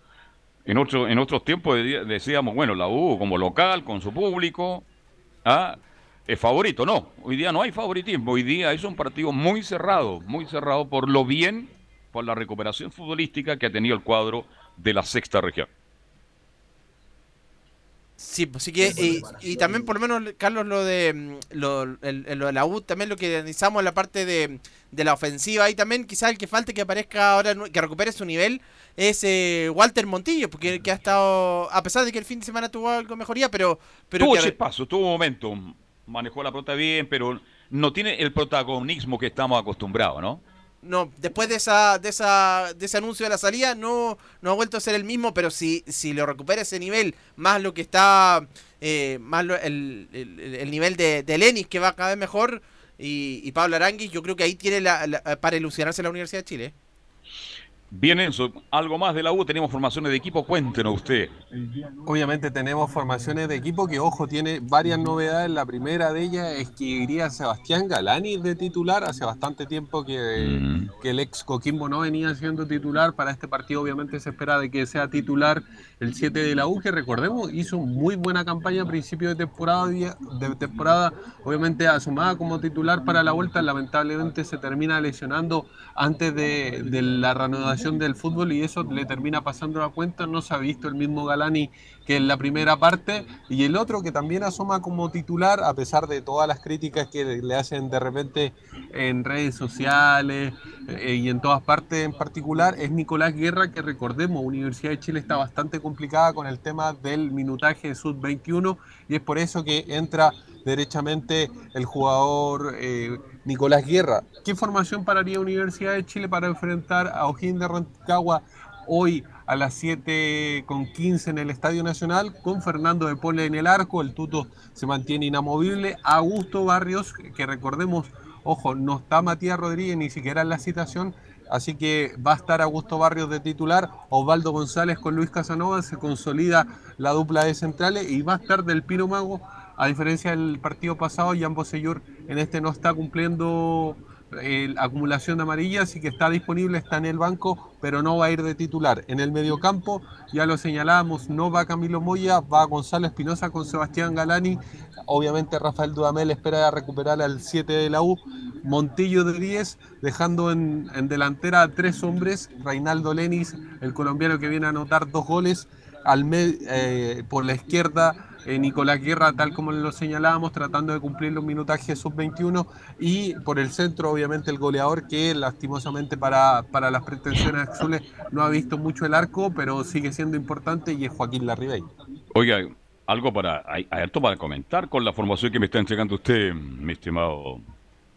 En, en otros tiempos decíamos, bueno, la U como local, con su público, ¿ah? es favorito. No, hoy día no hay favoritismo. Hoy día es un partido muy cerrado, muy cerrado por lo bien por la recuperación futbolística que ha tenido el cuadro de la sexta región. Sí, pues sí que, y, también por lo menos, Carlos, lo de, mm, lo, de la U, también lo que analizamos en la parte de, la ofensiva, ahí también quizás el que falte que aparezca ahora, que recupere su nivel, es eh, Walter Montillo, porque que ha estado, a pesar de que el fin de semana tuvo algo mejoría, pero... pero tuvo ese paso, tuvo un momento, manejó la pelota bien, pero no tiene el protagonismo que estamos acostumbrados, ¿no? No, después de esa, de esa, de ese anuncio de la salida, no, no ha vuelto a ser el mismo, pero si, si lo recupera ese nivel, más lo que está, eh, más el, el, nivel de, de Lenis, que va cada vez mejor, y, Pablo Aranguis, yo creo que ahí tiene la, para ilusionarse la Universidad de Chile. Bien, Enzo, algo más de la U, tenemos formaciones de equipo, cuéntenos usted. Obviamente tenemos formaciones de equipo que, ojo, tiene varias novedades. La primera de ellas es que iría Sebastián Galani de titular. Hace bastante tiempo que, mm. que, el ex Coquimbo no venía siendo titular. Para este partido obviamente se espera de que sea titular el 7 de la U, que recordemos hizo muy buena campaña a principio de temporada, de temporada obviamente asumada como titular para la vuelta. Lamentablemente se termina lesionando antes de, de la reanudación del fútbol y eso le termina pasando la cuenta. No se ha visto el mismo Galani que en la primera parte y el otro que también asoma como titular, a pesar de todas las críticas que le hacen de repente en redes sociales eh, y en todas partes en particular, es Nicolás Guerra, que recordemos, Universidad de Chile está bastante complicada con el tema del minutaje de Sub-21 y es por eso que entra derechamente el jugador eh, Nicolás Guerra. ¿Qué formación pararía Universidad de Chile para enfrentar a O'Higgins de Rancagua hoy a las 7 con 15 en el Estadio Nacional con Fernando de Pole en el arco? El tuto se mantiene inamovible. Augusto Barrios, que recordemos, ojo, no está Matías Rodríguez ni siquiera en la citación. Así que va a estar Augusto Barrios de titular, Osvaldo González con Luis Casanova, se consolida la dupla de centrales y va a estar del Pino Mago a diferencia del partido pasado, Jan Bosellur en este no está cumpliendo eh, la acumulación de amarillas, así que está disponible, está en el banco, pero no va a ir de titular. En el mediocampo, ya lo señalábamos, no va Camilo Moya, va Gonzalo Espinosa con Sebastián Galani. Obviamente Rafael Dudamel espera recuperar al 7 de la U. Montillo de 10, dejando en, delantera a tres hombres, Reinaldo Lenis, el colombiano que viene a anotar dos goles, al eh, por la izquierda eh, Nicolás Guerra, tal como lo señalábamos, tratando de cumplir los minutajes sub-21 y por el centro, obviamente, el goleador que lastimosamente para, para las pretensiones azules no ha visto mucho el arco, pero sigue siendo importante y es Joaquín Larribey. Oiga, algo para, hay, algo para comentar con la formación que me está entregando usted, mi estimado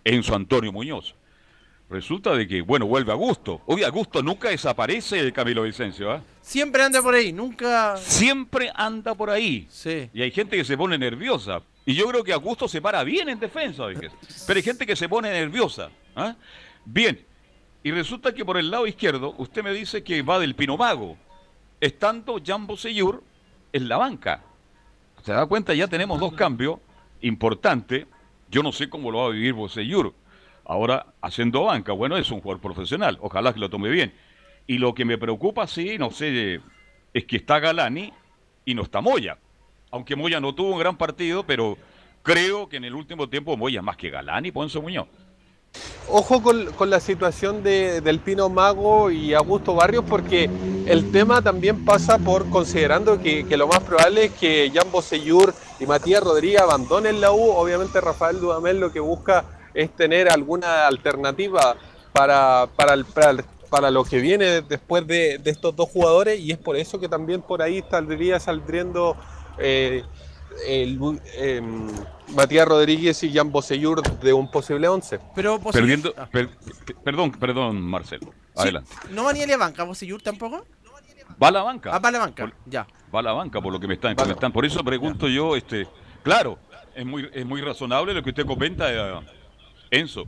Enzo Antonio Muñoz. Resulta de que, bueno, vuelve a gusto. Oye, Augusto nunca desaparece de Camilo Vicencio, ¿ah? Siempre anda por ahí, nunca. Siempre anda por ahí. Sí. Y hay gente que se pone nerviosa. Y yo creo que Augusto se para bien en defensa, <laughs> pero hay gente que se pone nerviosa. ¿ah? Bien. Y resulta que por el lado izquierdo, usted me dice que va del Pinomago, estando Jambo Seyur en la banca. ¿Se da cuenta? Ya tenemos dos cambios importante. Yo no sé cómo lo va a vivir Boseyur. Ahora haciendo banca, bueno, es un jugador profesional, ojalá que lo tome bien. Y lo que me preocupa, sí, no sé, es que está Galani y no está Moya. Aunque Moya no tuvo un gran partido, pero creo que en el último tiempo Moya más que Galani Ponce Muñoz. Ojo con, la situación de, del Pino Mago y Augusto Barrios, porque el tema también pasa por considerando que, lo más probable es que Jan Bosellur y Matías Rodríguez abandonen la U. Obviamente, Rafael Dudamel lo que busca es tener alguna alternativa para, para, el, para, lo que viene después de, estos dos jugadores, y es por eso que también por ahí saldría saldriendo. Eh, el, em, Matías Rodríguez y Jan Bosellur de un posible 11. Pero Perdiendo, ah. perdón, perdón, Marcelo. Adelante. ¿No va ni a la banca Bosellur tampoco? Va a la banca. Ah, va a la banca, ya. Va a la banca por lo que me están comentando. Por eso pregunto yo, este, claro, es muy, es muy razonable lo que usted comenta, eh, Enzo.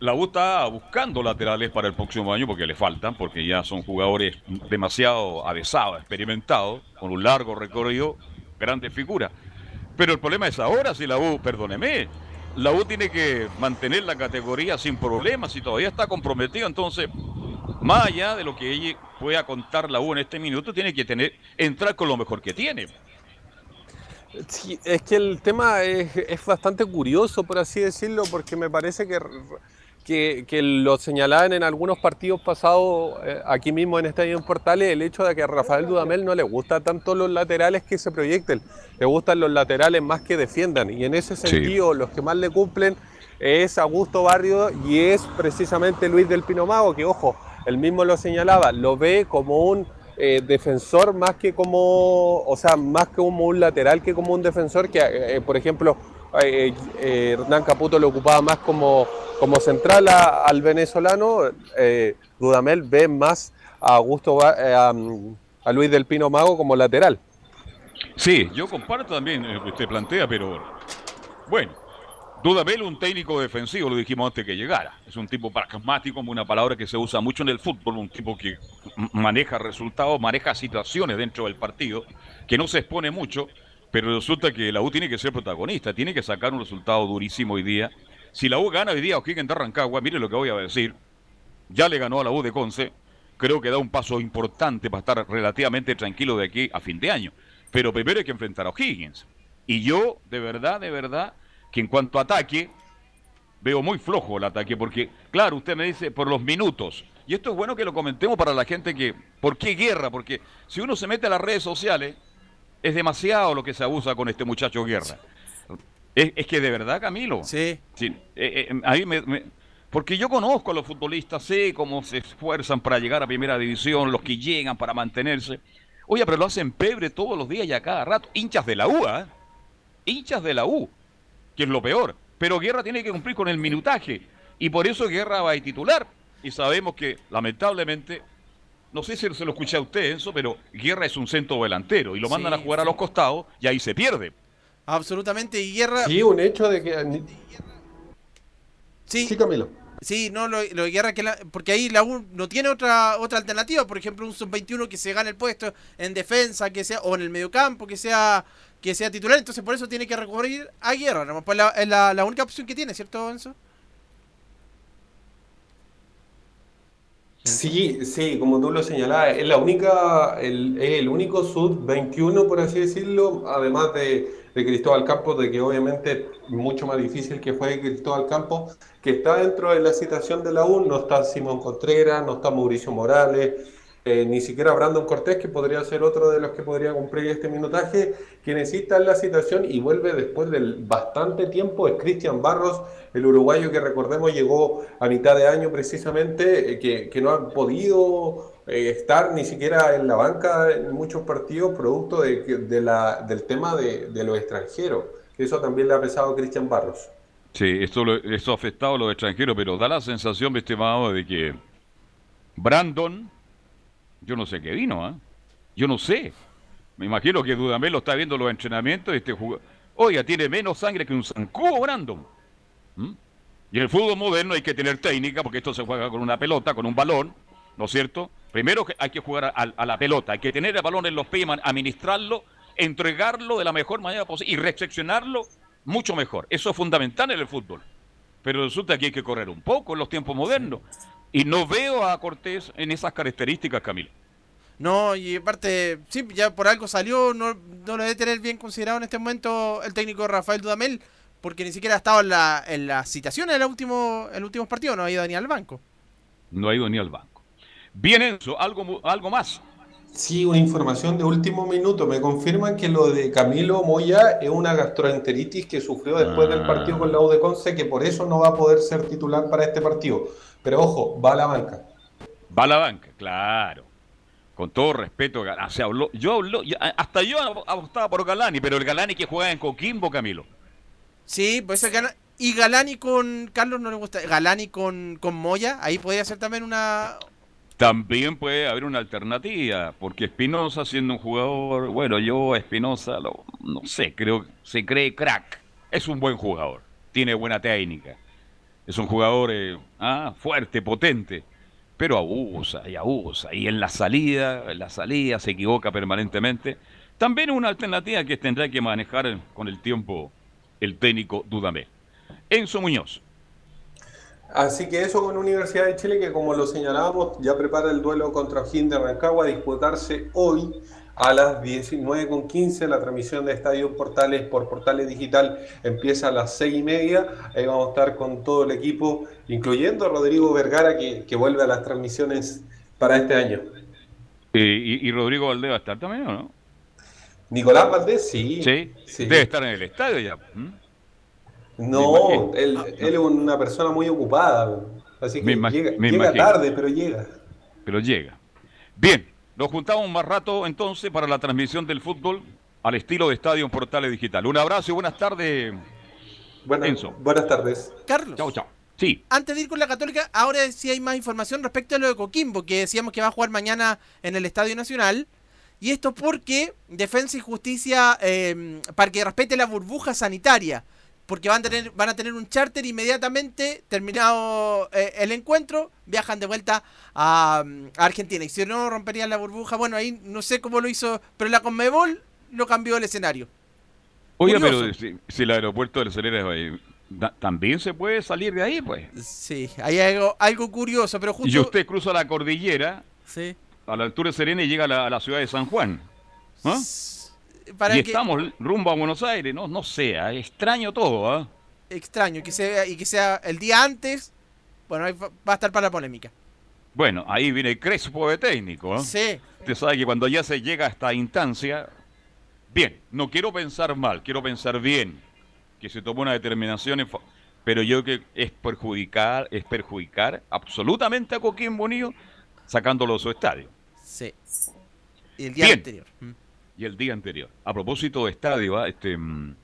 La U está buscando laterales para el próximo año porque le faltan, porque ya son jugadores demasiado avesados, experimentados, con un largo recorrido grandes figuras. Pero el problema es ahora si la U, perdóneme, la U tiene que mantener la categoría sin problemas y todavía está comprometido. Entonces, más allá de lo que ella pueda contar la U en este minuto, tiene que tener entrar con lo mejor que tiene. Sí, es que el tema es, es bastante curioso, por así decirlo, porque me parece que que, lo señalaban en algunos partidos pasados eh, aquí mismo en Estadio Portales, el hecho de que a Rafael Dudamel no le gusta tanto los laterales que se proyecten, le gustan los laterales más que defiendan. Y en ese sentido, los que más le cumplen es Augusto Barrio y es precisamente Luis del Pino Mago, que ojo, él mismo lo señalaba, lo ve como un eh, defensor más que como, o sea, más que como un lateral que como un defensor, que eh, por ejemplo Hernán Caputo lo ocupaba más como como central al venezolano, eh, Dudamel ve más a Augusto eh, a, Luis del Pino Mago como lateral. Sí, yo comparto también lo que usted plantea, pero bueno, Dudamel un técnico defensivo, lo dijimos antes que llegara. Es un tipo pragmático, una palabra que se usa mucho en el fútbol, un tipo que maneja resultados, maneja situaciones dentro del partido, que no se expone mucho, pero resulta que la U tiene que ser protagonista, tiene que sacar un resultado durísimo hoy día si la U gana hoy día a O'Higgins de Rancagua, mire lo que voy a decir. Ya le ganó a la U de Conce. Creo que da un paso importante para estar relativamente tranquilo de aquí a fin de año. Pero primero hay que enfrentar a O'Higgins. Y yo, de verdad, de verdad, que en cuanto a ataque, veo muy flojo el ataque. Porque, claro, usted me dice por los minutos. Y esto es bueno que lo comentemos para la gente que. ¿Por qué guerra? Porque si uno se mete a las redes sociales, es demasiado lo que se abusa con este muchacho guerra. Es, que de verdad, Camilo. Sí. sí eh, eh, porque yo conozco a los futbolistas, sé cómo se esfuerzan para llegar a primera división, los que llegan para mantenerse. Oye, pero lo hacen pebre todos los días y a cada rato. Hinchas de la U, ¿eh? Hinchas de la U, que es lo peor. Pero Guerra tiene que cumplir con el minutaje. Y por eso Guerra va a titular. Y sabemos que, lamentablemente, no sé si se lo escucha a usted, eso, pero Guerra es un centro delantero y lo mandan a jugar a los costados y ahí se pierde. Absolutamente. Y Guerra. Sí, un hecho de que. Sí, sí Camilo. Sí, no, lo, lo de Guerra, que porque ahí la U no tiene otra otra alternativa. Por ejemplo, un sub-21 que se gane el puesto en defensa, que sea o en el mediocampo, que sea que sea titular. Entonces, por eso tiene que recurrir a Guerra. Pues la, es la, única opción que tiene, ¿cierto, Enzo? Sí, sí, como tú lo señalabas, es la única, el, el único sub-21, por así decirlo, además de de Cristóbal Campos, de que obviamente es mucho más difícil que juegue Cristóbal Campos, que está dentro de la citación de la U, no está Simón Contreras, no está Mauricio Morales, eh, ni siquiera Brandon Cortés, que podría ser otro de los que podría cumplir este minutaje, que necesita la citación y vuelve después del bastante tiempo, es Cristian Barros, el uruguayo que recordemos llegó a mitad de año precisamente, eh, que, que no ha podido eh, estar ni siquiera en la banca en muchos partidos producto de, la, del tema de, los extranjeros. Eso también le ha pesado a Cristian Barros. Sí, esto, esto ha afectado a los extranjeros, pero da la sensación, estimado, de que Brandon, yo no sé qué vino, ¿ah? Yo no sé. Me imagino que Dudamel está viendo los entrenamientos y este Oiga, tiene menos sangre que un zancudo, Brandon. ¿Mm? Y en el fútbol moderno hay que tener técnica, porque esto se juega con una pelota, con un balón, ¿no es cierto? Primero hay que jugar a, la pelota, hay que tener el balón en los pies, administrarlo, entregarlo de la mejor manera posible y recepcionarlo mucho mejor. Eso es fundamental en el fútbol. Pero resulta que hay que correr un poco en los tiempos modernos. Y no veo a Cortés en esas características, Camilo. No, y aparte, sí, ya por algo salió, no, no lo debe tener bien considerado en este momento el técnico Rafael Dudamel, porque ni siquiera ha estado en la, en la citación en el último, el último partido, no ha ido ni al banco. No ha ido ni al banco. Bien, Enzo, algo, algo más. Sí, una información de último minuto. Me confirman que lo de Camilo Moya es una gastroenteritis que sufrió después del partido con la U de Conce, que por eso no va a poder ser titular para este partido. Pero ojo, va a la banca. Va a la banca, claro. Con todo respeto, se habló, yo hablo, hasta yo apostaba por Galani, pero el Galani que juega en Coquimbo, Camilo. Sí, pues el Galani, y Galani con Carlos no le gusta, Galani con, con Moya, ahí podría ser también una, también puede haber una alternativa, porque Espinosa siendo un jugador, bueno, yo Espinosa, no sé, creo, se cree crack, es un buen jugador, tiene buena técnica, es un jugador eh, ah, fuerte, potente, pero abusa y abusa, y en la salida, en la salida se equivoca permanentemente. También una alternativa que tendrá que manejar con el tiempo el técnico Dudamel. Enzo Muñoz. Así que eso con Universidad de Chile, que como lo señalábamos, ya prepara el duelo contra O'Higgins de Rancagua a disputarse hoy a las 19.15. La transmisión de Estadio Portales por Portales Digital empieza a las 6 y media. Ahí vamos a estar con todo el equipo, incluyendo a Rodrigo Vergara, que, vuelve a las transmisiones para este año. ¿Y, Rodrigo Valdés va a estar también o no? Nicolás Valdés, sí. Sí, debe estar en el estadio ya. No, él, es una persona muy ocupada, así que llega, tarde, pero llega. Pero llega. Bien, nos juntamos más rato entonces para la transmisión del fútbol al estilo de Estadio Portales Digital. Un abrazo y buenas tardes, Enzo. Buenas tardes. Carlos. Chao, chao. Sí. Antes de ir con la Católica, ahora sí hay más información respecto a lo de Coquimbo, que decíamos que va a jugar mañana en el Estadio Nacional. Y esto porque Defensa y Justicia, eh, para que respete la burbuja sanitaria porque van a tener, van a tener un charter inmediatamente, terminado eh, el encuentro, viajan de vuelta a, Argentina. Y si no romperían la burbuja, bueno, ahí no sé cómo lo hizo, pero la Conmebol lo cambió el escenario. Oye, pero si, el aeropuerto de También se puede salir de ahí, pues. Sí, hay algo, algo curioso, pero justo... Y usted cruza la cordillera, sí. a la altura de Serena y llega a la, ciudad de San Juan. ¿Ah? y estamos rumbo a Buenos Aires, no, no sea, extraño todo, ¿ah? Extraño, que sea, y que sea el día antes, bueno, ahí va a estar para la polémica. Bueno, ahí viene el Crespo de técnico, ¿eh? Sí. Usted sabe que cuando ya se llega a esta instancia, bien, no quiero pensar mal, quiero pensar bien, que se tomó una determinación, pero yo que es perjudicar, es perjudicar absolutamente a Coquín Bonillo sacándolo de su estadio. Sí. Y el día anterior. Mm y el día anterior. A propósito de estadio, ¿ah? este, mm,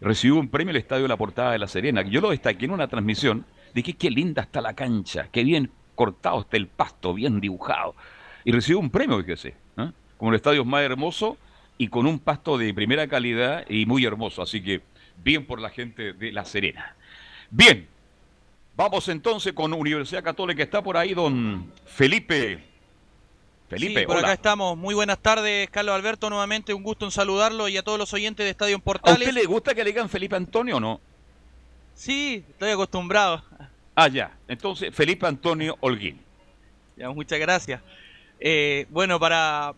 recibió un premio el estadio de la Portada de La Serena. Yo lo destaqué en una transmisión. Dije, qué linda está la cancha, qué bien cortado está el pasto, bien dibujado. Y recibió un premio, fíjese, ¿ah? como el estadio más hermoso y con un pasto de primera calidad y muy hermoso. Así que bien por la gente de La Serena. Bien, vamos entonces con Universidad Católica. Está por ahí don Felipe Felipe, sí, por acá estamos. Muy buenas tardes, Carlos Alberto. Nuevamente un gusto en saludarlo y a todos los oyentes de Estadio Portales. ¿A usted le gusta que le digan Felipe Antonio o no? Sí, estoy acostumbrado. Ah, ya. Entonces, Felipe Antonio Holguín. Ya, muchas gracias. Eh, bueno, para,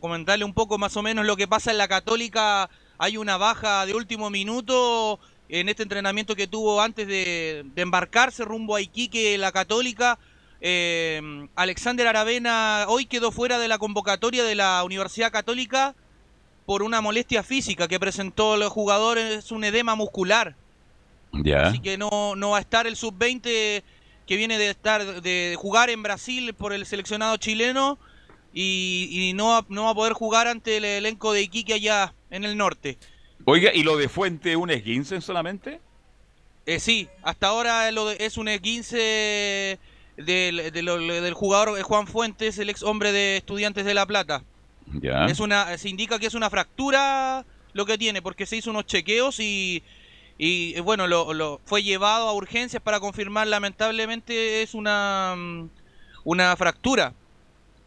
comentarle un poco más o menos lo que pasa en la Católica, hay una baja de último minuto en este entrenamiento que tuvo antes de, de embarcarse rumbo a Iquique, la Católica eh, Alexander Aravena hoy quedó fuera de la convocatoria de la Universidad Católica por una molestia física que presentó el jugador, es un edema muscular. Ya. Así que no, no va a estar el sub-20 que viene de estar de jugar en Brasil por el seleccionado chileno y, no, va, no va a poder jugar ante el elenco de Iquique allá en el norte. Oiga, ¿y lo de Fuente un esguince solamente? Eh, sí, hasta ahora lo es un esguince del, del, jugador Juan Fuentes, el ex hombre de Estudiantes de La Plata. Ya. Es una, se indica que es una fractura lo que tiene, porque se hizo unos chequeos y, y bueno, lo, lo, fue llevado a urgencias para confirmar, lamentablemente es una, mm, una fractura.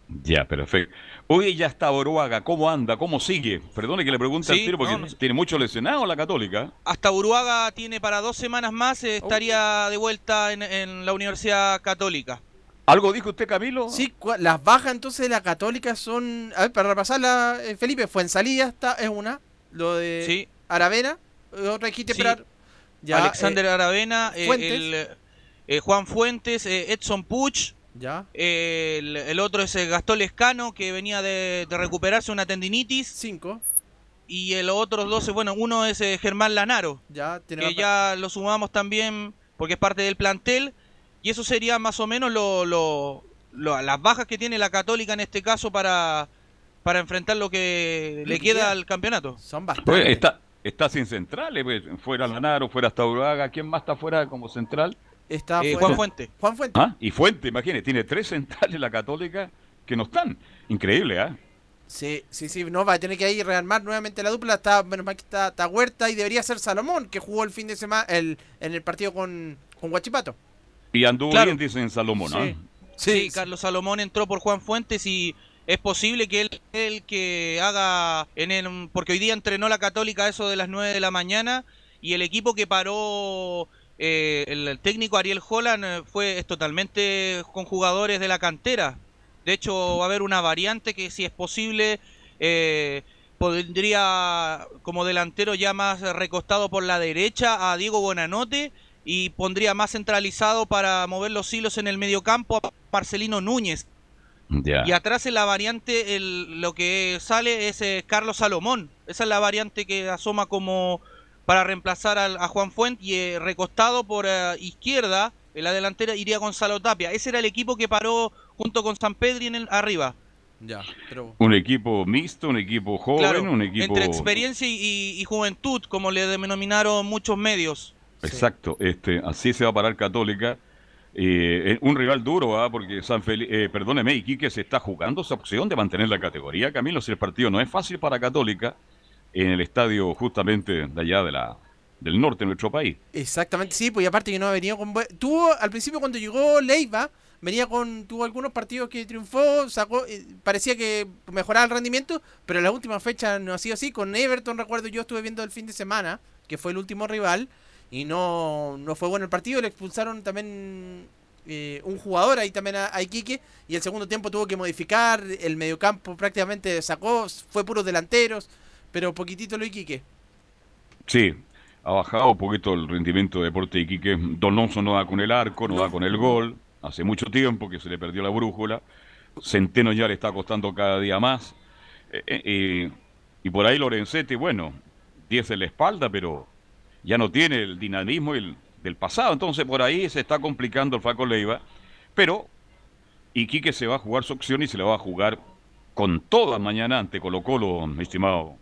Ya, perfecto. Hoy ya está Boruaga, ¿cómo anda? ¿Cómo sigue? Perdone que le pregunte al Sí, tiro porque no, tiene mucho lesionado la Católica. Hasta Uruaga tiene para dos semanas más, eh, estaría de vuelta en, en la Universidad Católica. ¿Algo dijo usted, Camilo? Sí, las bajas entonces de la Católica son. A ver, para repasarla, eh, Felipe, fue en salida, está, es una. Lo de Sí. Aravena, eh, otra dijiste Sí. esperar. Ya, Alexander eh, Aravena, eh, Fuentes. el, eh, Juan Fuentes, eh, Edson Puch. Ya. El, el otro es eh, Gastón Lescano, que venía de, de recuperarse una tendinitis. Cinco. Y el otro dos, bueno, uno es eh, Germán Lanaro, Ya, tiene que ya lo sumamos también porque es parte del plantel. Y eso sería más o menos lo, lo- lo- las bajas que tiene la Católica en este caso para, para enfrentar lo que le queda al campeonato. Son Pues está, está sin centrales, pues, fuera Lanaro, fuera hasta Boruaga. ¿Quién más está fuera como central? Está Eh, Juan Fuente. Juan Fuente. ¿Ah? Y Fuente, imagínese, tiene tres centrales la Católica que no están. Increíble, ¿ah? Sí, sí, sí, no, va a tener que ahí rearmar nuevamente la dupla. Está, menos mal que está, está Huerta y debería ser Salomón, que jugó el fin de semana el, en el partido con, con Guachipato. Y anduvo Claro. bien, dicen Salomón, ¿ah? Sí. Sí, Carlos Salomón entró por Juan Fuentes y es posible que él el que haga en el porque hoy día entrenó la Católica a eso de las 9 de la mañana y el equipo que paró eh, el, el técnico Ariel Holland eh, fue es totalmente con jugadores de la cantera. De hecho, va a haber una variante que si es posible eh, pondría como delantero ya más recostado por la derecha a Diego Bonanote y pondría más centralizado para mover los hilos en el mediocampo a Marcelino Núñez. Y atrás en la variante el, lo que sale es eh, Carlos Salomón. Esa es la variante que asoma como para reemplazar al- a Juan Fuente y eh, recostado por eh, izquierda en la delantera iría Gonzalo Tapia. Ese era el equipo que paró junto con San Pedri en el arriba. Ya, pero. Un equipo mixto, un equipo joven, Claro, un equipo... entre experiencia y, juventud, como le denominaron muchos medios. Exacto, este, así se va a parar Católica. Eh, eh, un rival duro, ¿ah? porque San Feli eh, perdóneme, Iquique se está jugando esa opción de mantener la categoría. Camilo, si el partido no es fácil para Católica, en el estadio justamente de allá de la, del norte de nuestro país. Exactamente, sí, pues y aparte que no ha venido con... Tuvo, al principio cuando llegó Leiva, venía con... Tuvo algunos partidos que triunfó, sacó... eh, parecía que mejoraba el rendimiento, pero en la última fecha no ha sido así. Con Everton, recuerdo, yo estuve viendo el fin de semana, que fue el último rival, y no, no fue bueno el partido, le expulsaron también... eh, un jugador ahí también a, a Iquique y el segundo tiempo tuvo que modificar el mediocampo prácticamente sacó fue puros delanteros pero poquitito lo Iquique Sí, ha bajado un poquito el rendimiento de Deporte Iquique. Donoso no da con el arco, no, da con el gol. Hace mucho tiempo que se le perdió la brújula. Centeno ya le está costando cada día más. Eh, eh, y por ahí Lorenzetti, bueno, 10 en la espalda, pero ya no tiene el dinamismo el- del pasado. Entonces por ahí se está complicando el Flaco Leiva. Pero Iquique se va a jugar su opción y se la va a jugar con toda mañana ante Colo Colo, mi estimado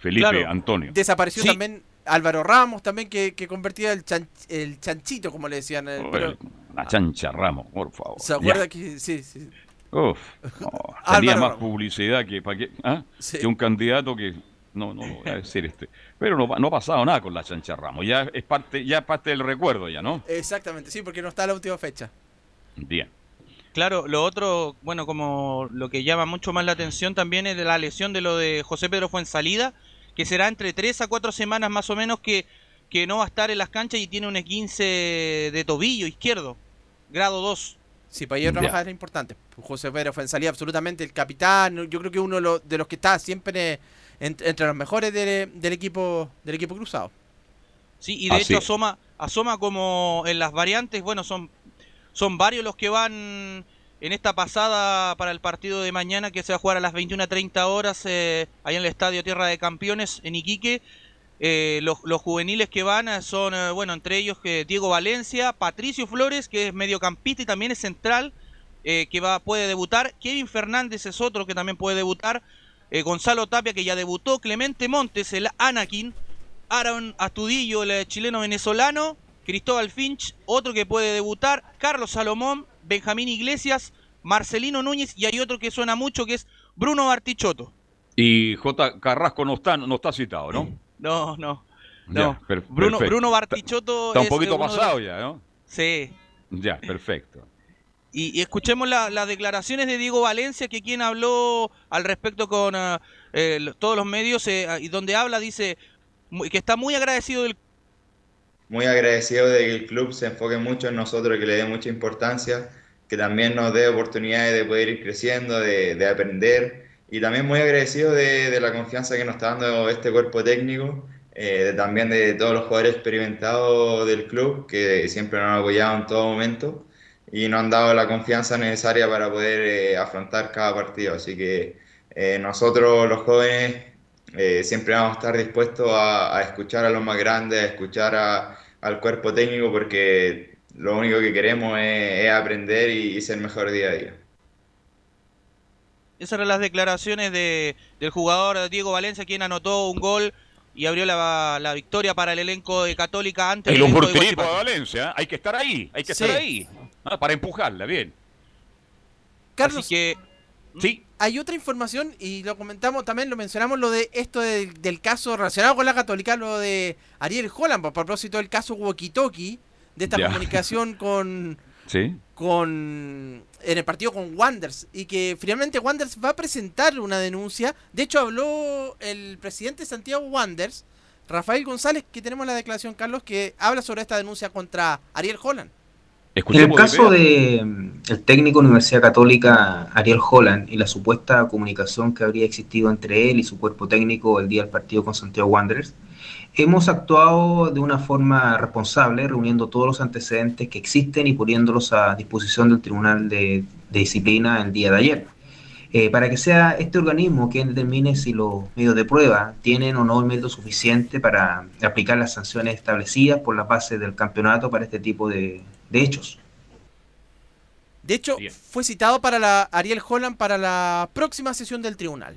Felipe Claro. Antonio. Desapareció también Álvaro Ramos, también que, que convertía el, chan- el chanchito, como le decían. eh, pero- La chancha Ramos, por favor. ¿Se acuerda Ya. que sí, sí. Uf, <laughs> no, tenía más Ramos. publicidad que, pa' qué, ¿ah? Sí. que un candidato que no, no, no voy a decir este. Pero no, no ha pasado nada con la chancha Ramos. Ya es parte, ya es parte del recuerdo ya, ¿no? Exactamente, sí, porque no está la última fecha. Bien. Claro, lo otro, bueno, como lo que llama mucho más la atención también es la lesión de lo de José Pedro Fuensalida, que será entre 3 a 4 semanas más o menos que, que no va a estar en las canchas y tiene un 15 de tobillo izquierdo, grado 2. Sí, para ellos trabajar es importante. José Pedro fue en salida absolutamente el capitán. Yo creo que uno de los, de los que está siempre en- entre los mejores de- del equipo del equipo cruzado. Sí, y de Así hecho asoma, asoma como en las variantes, bueno, son, son varios los que van en esta pasada para el partido de mañana que se va a jugar a las 21.30 horas eh, allá en el Estadio Tierra de Campeones en Iquique. Eh, los, los juveniles que van eh, son, eh, bueno, entre ellos Diego Valencia, Patricio Flores, que es mediocampista y también es central, que va puede debutar. Kevin Fernández es otro que también puede debutar. Gonzalo Tapia, que ya debutó. Clemente Montes, el Anakin. Aaron Astudillo, el chileno venezolano. Cristóbal Finch, otro que puede debutar. Carlos Salomón, Benjamín Iglesias, Marcelino Núñez y hay otro que suena mucho que es Bruno Bartichotto. Y J. Carrasco no está, no está citado, ¿no? <laughs> No, no. Ya, No. per- Bruno, perfecto. Bruno Bartichotto Está un poquito de pasado ya, ¿no? Sí. Ya, perfecto. Y, escuchemos las declaraciones de Diego Valencia, que quien habló al respecto con ah, todos los medios, y donde habla, dice que está muy agradecido del muy agradecido de que el club se enfoque mucho en nosotros, que le dé mucha importancia, que también nos dé oportunidades de poder ir creciendo, de, de aprender y también muy agradecido de, de, la confianza que nos está dando este cuerpo técnico, eh, también de todos los jugadores experimentados del club que siempre nos han apoyado en todo momento y nos han dado la confianza necesaria para poder eh, afrontar cada partido. Así que eh, nosotros los jóvenes eh, siempre vamos a estar dispuestos a, escuchar a los más grandes, a escuchar al cuerpo técnico, porque lo único que queremos es, aprender y, ser mejor día a día. Esas eran las declaraciones de, del jugador Diego Valencia, quien anotó un gol y abrió la, victoria para el elenco de Católica antes el de, Valencia, hay que estar ahí, hay que estar ahí, ah, para empujarla, bien. Carlos, que Sí. Hay otra información y lo comentamos también, lo mencionamos, lo de esto del caso relacionado con la Católica, lo de Ariel Holland, a propósito del caso Walkie de esta comunicación con, <laughs> ¿Sí? con en el partido con Wanders y que finalmente Wanders va a presentar una denuncia. De hecho, habló el presidente de Santiago Wanders, Rafael González, que tenemos la declaración, Carlos, que habla sobre esta denuncia contra Ariel Holland en el caso de mm, el técnico Universidad Católica Ariel Holland y la supuesta comunicación que habría existido entre él y su cuerpo técnico el día del partido con Santiago Wanderers, hemos actuado de una forma responsable, reuniendo todos los antecedentes que existen y poniéndolos a disposición del Tribunal de, Disciplina el día de ayer. Eh, para que sea este organismo quien determine si los medios de prueba tienen o no el método suficiente para aplicar las sanciones establecidas por la base del campeonato para este tipo de, de hechos. De hecho, fue citado para la Ariel Holland para la próxima sesión del tribunal.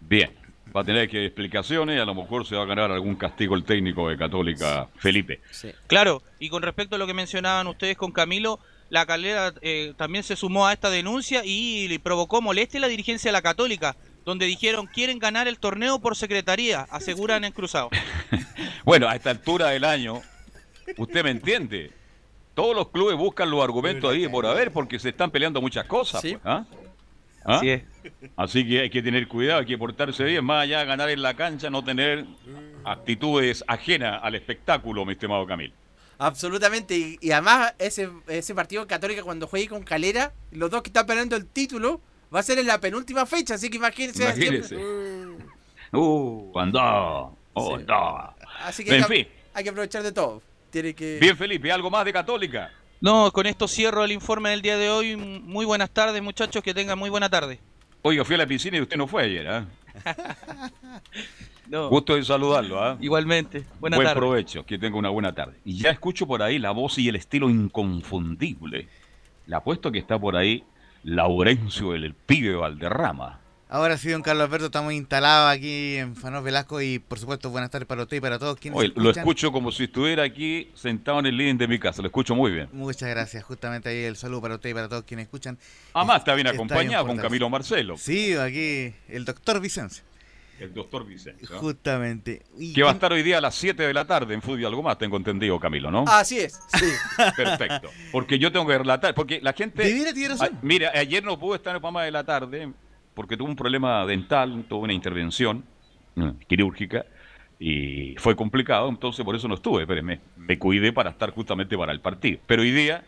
Bien, va a tener que explicaciones y a lo mejor se va a ganar algún castigo el técnico de Católica, Felipe. Claro, y con respecto a lo que mencionaban ustedes con Camilo, la Calera eh, también se sumó a esta denuncia y le provocó molestia a la dirigencia de la Católica, donde dijeron quieren ganar el torneo por secretaría, aseguran en Cruzado. <laughs> bueno, a esta altura del año, usted me entiende, todos los clubes buscan los argumentos ahí por haber porque se están peleando muchas cosas. Pues, ¿ah? ¿Ah? Así que hay que tener cuidado, hay que portarse bien, más allá de ganar en la cancha, no tener actitudes ajenas al espectáculo, mi estimado Camil. Absolutamente, y, además ese, ese partido católico cuando juegue con Calera, los dos que están peleando el título, va a ser en la penúltima fecha, así que imagínense. Imagínense. Uh, andá, oh, Así que hay que aprovechar de todo. Bien, Felipe, ¿algo más de Católica? No, con esto cierro el informe del día de hoy. Muy buenas tardes, muchachos, que tengan muy buena tarde. Oiga, fui a la piscina y usted no fue ayer, ¿ah? <laughs> Gusto de saludarlo, ¿ah? Igualmente. Buena Buen provecho, que tenga una buena tarde. Y ya escucho por ahí la voz y el estilo inconfundible. Le apuesto que está por ahí Laurencio, el, el pibe Valderrama. Ahora sí, don Carlos Alberto, estamos instalados aquí en Fanos Velasco y por supuesto buenas tardes para usted y para todos quienes Lo escucho como si estuviera aquí sentado en el living de mi casa, lo escucho muy bien. Muchas gracias, justamente ahí el saludo para usted y para todos quienes escuchan. Además está bien acompañado con Camilo Marcelo. Sí, aquí el doctor Vicencio. El doctor Vicencio. Justamente. que va a estar hoy día a las 7 de la tarde en Fútbol Algo Más, tengo entendido, Camilo, ¿no? Así es, sí. <laughs> Perfecto. Porque yo tengo que relatar, porque la gente... mira, ayer no pude estar en el programa de la tarde, porque tuvo un problema dental, tuvo una intervención eh, quirúrgica y fue complicado, entonces por eso no estuve, pero me, me cuidé para estar justamente para el partido. Pero hoy día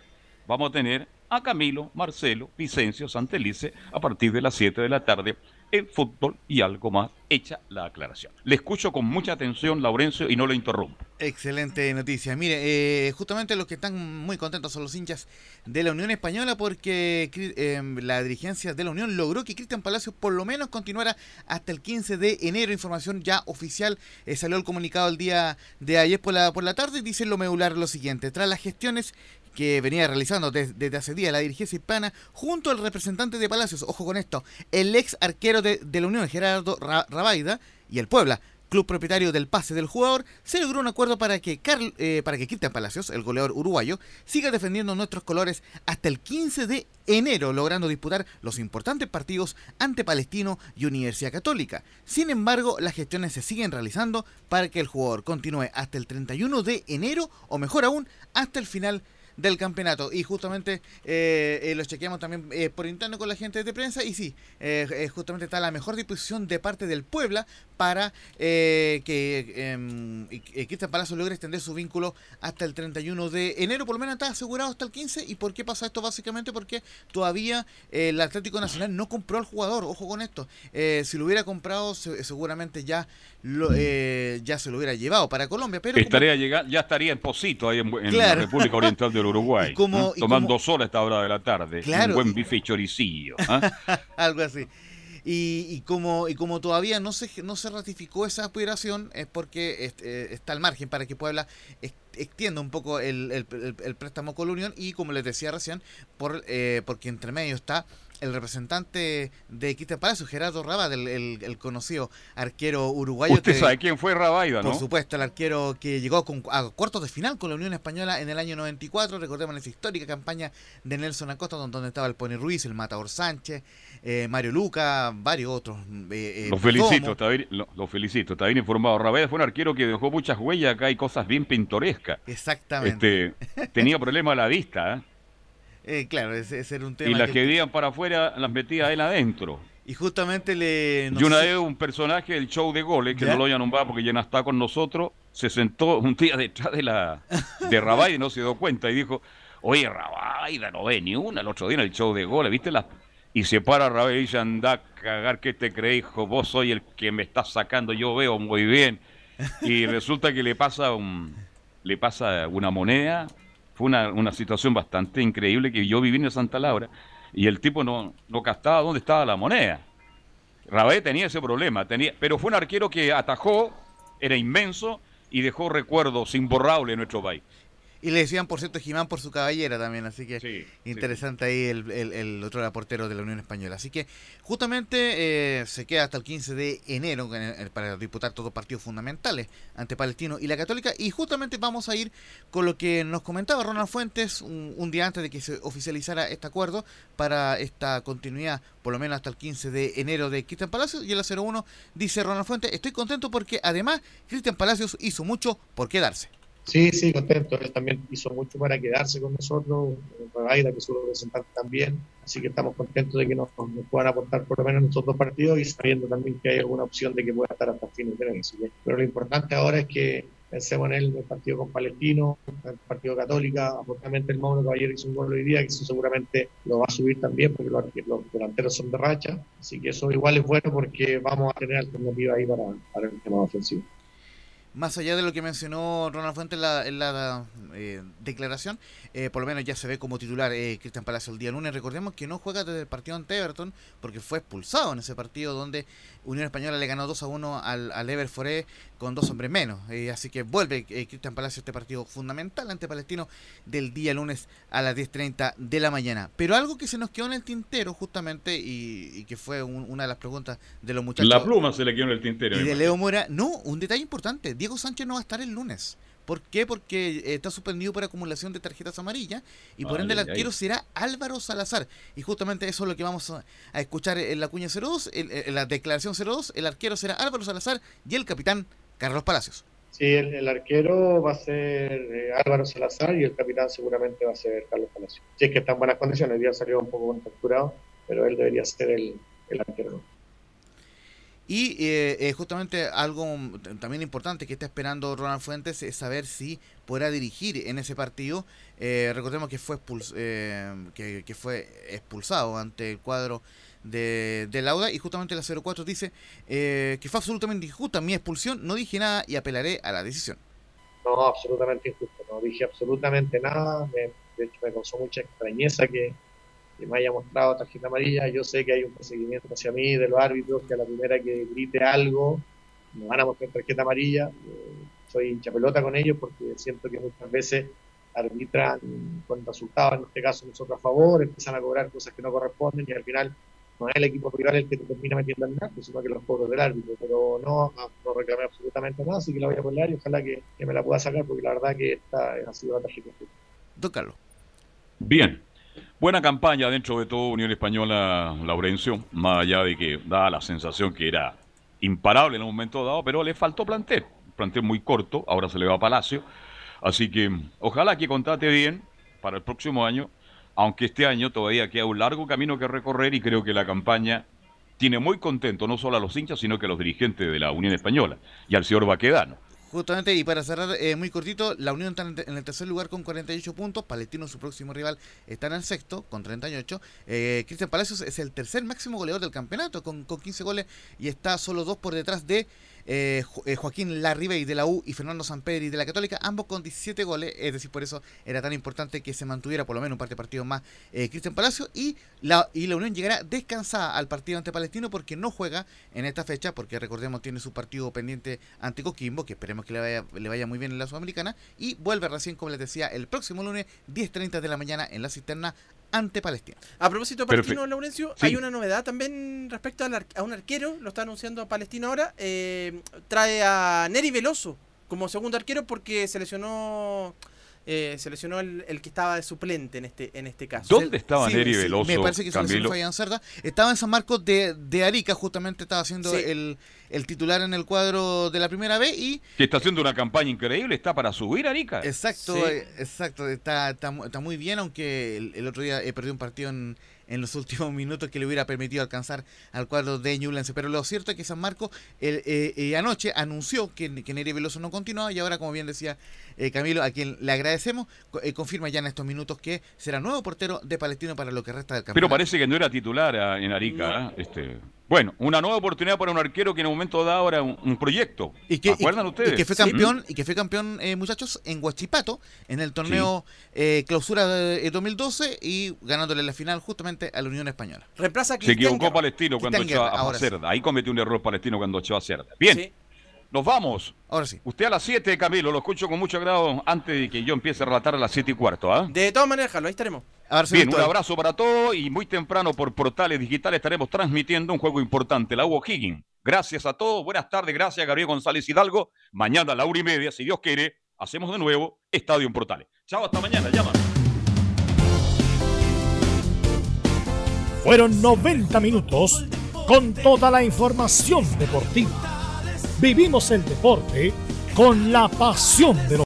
vamos a tener a Camilo, Marcelo, Vicencio, Santelice a partir de las 7 de la tarde en fútbol y algo más, hecha la aclaración. Le escucho con mucha atención, Laurencio, y no lo interrumpo. Excelente noticia. Mire, eh, justamente los que están muy contentos son los hinchas de la Unión Española porque eh, la dirigencia de la Unión logró que Cristian Palacios por lo menos continuara hasta el 15 de enero. Información ya oficial. Eh, salió el comunicado el día de ayer por la, por la tarde y dice lo medular lo siguiente. Tras las gestiones que venía realizando desde, hace días la dirigencia hispana junto al representante de Palacios, ojo con esto, el ex arquero de, la Unión, Gerardo Rabaida, y el Puebla, club propietario del pase del jugador, se logró un acuerdo para que, Carl, eh, para que Cristian Palacios, el goleador uruguayo, siga defendiendo nuestros colores hasta el 15 de enero, logrando disputar los importantes partidos ante Palestino y Universidad Católica. Sin embargo, las gestiones se siguen realizando para que el jugador continúe hasta el 31 de enero o mejor aún, hasta el final del campeonato. Y justamente eh, eh, lo chequeamos también eh, por interno con la gente de prensa. Y sí, justamente está la mejor disposición de parte del Puebla para que em, Cristian Palacio logre extender su vínculo hasta el 31 de enero. Por lo menos está asegurado hasta el 15. ¿Y por qué pasa esto? Básicamente porque todavía el Atlético Nacional no compró al jugador. Ojo con esto. si lo hubiera comprado, seguramente ya, lo, ya se lo hubiera llevado para Colombia. Pero estaría ya estaría en Posito ahí en, la República Oriental del <laughs> Uruguay. tomando sol a esta hora de la tarde. Un buen bife y choricillo. <laughs> Algo así. Y, como, y como todavía no se, no se ratificó esa aspiración, es porque eh, está al margen para que Puebla extienda un poco el, el, préstamo con la Unión y como les decía recién, por, eh, porque entre medio está el representante de Cristian Palacio, Gerardo Rabad, el, el, conocido arquero uruguayo. Usted sabe quién fue Rabaida, ¿no? Por supuesto, el arquero que llegó a cuartos de final con la Unión Española en el año 94. Recordemos esa histórica campaña de Nelson Acosta, donde estaba el Pony Ruiz, el Matador Sánchez, eh, Mario Luca, varios otros. Eh, eh los felicito, está bien, lo, felicito, está bien informado. Rabaida fue un arquero que dejó muchas huellas acá, hay cosas bien pintorescas. Exactamente. Este, tenía <laughs> problema a la vista, ¿eh? Eh, claro, ese, era un tema. Y las que, que para afuera las metía él adentro. Y justamente le. y una vez un personaje del show de goles, que no lo voy a nombrar porque ya no está con nosotros, se sentó un día detrás de la de Rabaida y no se dio cuenta y dijo: Oye, Rabaida, no ve ni una el otro día en el show de goles, ¿viste? La... Y se para Rabaida y dice: Anda a cagar, ¿qué te crees, hijo? Vos soy el que me estás sacando, yo veo muy bien. Y resulta que le pasa un. Le pasa una moneda fue una, una situación bastante increíble que yo viví en Santa Laura y el tipo no, no captaba dónde estaba la moneda. Rabé tenía ese problema, tenía, pero fue un arquero que atajó, era inmenso y dejó recuerdos imborrables en nuestro país. Y le decían, por cierto, Jimán por su caballera también, así que interesante ahí el, el, otro portero de la Unión Española. Así que justamente eh, se queda hasta el 15 de enero para disputar todos partidos fundamentales ante Palestino y la Católica. Y justamente vamos a ir con lo que nos comentaba Ronald Fuentes un, día antes de que se oficializara este acuerdo para esta continuidad, por lo menos hasta el 15 de enero de Cristian Palacios. Y el 01 dice Ronald Fuentes, estoy contento porque además Cristian Palacios hizo mucho por quedarse. Sí, sí, contento. Él también hizo mucho para quedarse con nosotros, Rebaida, que es su representante también. Así que estamos contentos de que nos, puedan aportar por lo menos en estos dos partidos y sabiendo también que hay alguna opción de que pueda estar hasta el fin de mes. Pero lo importante ahora es que pensemos en el, partido con Palestino, el partido Católica. Afortunadamente el Mauro Caballero hizo un gol hoy día, que eso seguramente lo va a subir también porque los, los delanteros son de racha. Así que eso igual es bueno porque vamos a tener alternativa ahí para, para el tema ofensivo más allá de lo que mencionó Ronald Fuentes en la, eh, declaración, eh, por lo menos ya se ve como titular eh, Cristian Palacio el día lunes. Recordemos que no juega desde el partido ante Everton porque fue expulsado en ese partido donde Unión Española le ganó 2 a 1 al, al Everforé con dos hombres menos. así que vuelve Cristian Palacio este partido fundamental ante Palestino del día lunes a las 10.30 de la mañana. Pero algo que se nos quedó en el tintero justamente y, que fue una de las preguntas de los muchachos. La pluma se le quedó en el tintero. Y de Leo Mora, no, un detalle importante. Diego Sánchez no va a estar el lunes. ¿Por qué? Porque eh, está suspendido por acumulación de tarjetas amarillas y por ende el arquero será Álvaro Salazar. Y justamente eso es lo que vamos a, escuchar en la cuña 02, en, la declaración 02. El arquero será Álvaro Salazar y el capitán Carlos Palacios. Sí, el, arquero va a ser eh, Álvaro Salazar y el capitán seguramente va a ser Carlos Palacios. Si es que está en buenas condiciones, el día salió un poco contracturado, pero él debería ser el, el arquero. Y eh, justamente algo también importante que está esperando Ronald Fuentes es saber si podrá dirigir en ese partido. Eh, recordemos que fue, eh, que, fue expulsado ante el cuadro de, de Lauda y justamente la 04 dice que fue absolutamente injusta mi expulsión, no dije nada y apelaré a la decisión. No, absolutamente injusto, no dije absolutamente nada, de hecho me causó mucha extrañeza que que me haya mostrado tarjeta amarilla. Yo sé que hay un procedimiento hacia mí de los árbitros que a la primera que grite algo me van a mostrar tarjeta amarilla. Eh, soy hincha pelota con ellos porque siento que muchas veces arbitran con resultados, en este caso nosotros a favor, empiezan a cobrar cosas que no corresponden y al final no es el equipo rival el que te termina metiendo el narco, sino que los cobros del árbitro. Pero no, no, reclamé absolutamente nada, así que la voy a poner y ojalá que, me la pueda sacar porque la verdad que esta ha sido la tarjeta. Don Carlos. Bien, Buena campaña dentro de todo Unión Española, Laurencio, más allá de que da la sensación que era imparable en un momento dado, pero le faltó plantel. Plantel muy corto, ahora se le va a Palacio. Así que ojalá que contate bien, para el próximo año, aunque este año todavía queda un largo camino que recorrer y creo que la campaña tiene muy contento no solo a los hinchas, sino que a los dirigentes de la Unión Española y al señor Baquedano. Justamente, y para cerrar eh, muy cortito, la Unión está en el tercer lugar con 48 puntos, Palestino, su próximo rival, está en el sexto con 38. Eh, Cristian Palacios es el tercer máximo goleador del campeonato con, con 15 goles y está solo dos por detrás de eh, eh, Joaquín Larribey de la U y Fernando Sampedri de la Católica, ambos con 17 goles, es decir, por eso era tan importante que se mantuviera por lo menos un par de partidos más eh, Cristian Palacio y la, y la Unión llegará descansada al partido ante Palestino porque no juega en esta fecha, porque recordemos tiene su partido pendiente ante Coquimbo, que esperemos que le vaya, le vaya muy bien en la Sudamericana, y vuelve recién, como les decía, el próximo lunes 10.30 de la mañana en la cisterna ante Palestina. A propósito de Palestino, Laurencio, hay una novedad también respecto a un arquero, lo está anunciando Palestino ahora, eh, trae a Neri Veloso como segundo arquero porque se lesionó eh, seleccionó el, que estaba de suplente en este en este caso. ¿Dónde estaba Neri Veloso? Me parece que seleccionó Fabián Cerda. Estaba en San Marcos de, de Arica, justamente estaba haciendo el, el, titular en el cuadro de la primera B y... Que está haciendo una campaña increíble, está para subir Arica. Exacto, eh, exacto, está, está, está, muy bien, aunque el, el otro día he perdido un partido en en los <laughs> últimos minutos que le hubiera permitido alcanzar al cuadro de Ñublense. Pero lo cierto es que San Marco el, eh, eh, anoche anunció que, que Neri Veloso no continuaba y ahora, como bien decía eh, Camilo, a quien le agradecemos, confirma ya en estos minutos que será nuevo portero de Palestino para lo que resta del campeonato. Pero parece que no era titular ah, en Arica. Este, bueno, una nueva oportunidad para un arquero que en un momento da ahora un, proyecto. ¿Y que, ¿Acuerdan ustedes? Y que fue campeón, y que fue campeón muchachos, en Huachipato, en el torneo clausura de 2012 y ganándole la final justamente a la Unión Española. Reemplaza Se equivocó Palestino cuando echó a Cerda. Ahí cometió un error Palestino cuando echó a Cerda. Bien. Nos vamos. Ahora sí. Usted a las 7, Camilo, lo escucho con mucho agrado antes de que yo empiece a relatar a las 7 y cuarto. ¿ah? De todas maneras, Carlos, ahí estaremos. Bien, un abrazo para todos y muy temprano por portales digitales estaremos transmitiendo un juego importante, la Hugo Higgins. Gracias a todos, buenas tardes, gracias Gabriel González Hidalgo. Mañana a la una y media, si Dios quiere, hacemos de nuevo Estadio en Portales. Chao, hasta mañana, llama. Fueron 90 minutos con toda la información deportiva. Vivimos el deporte con la pasión de los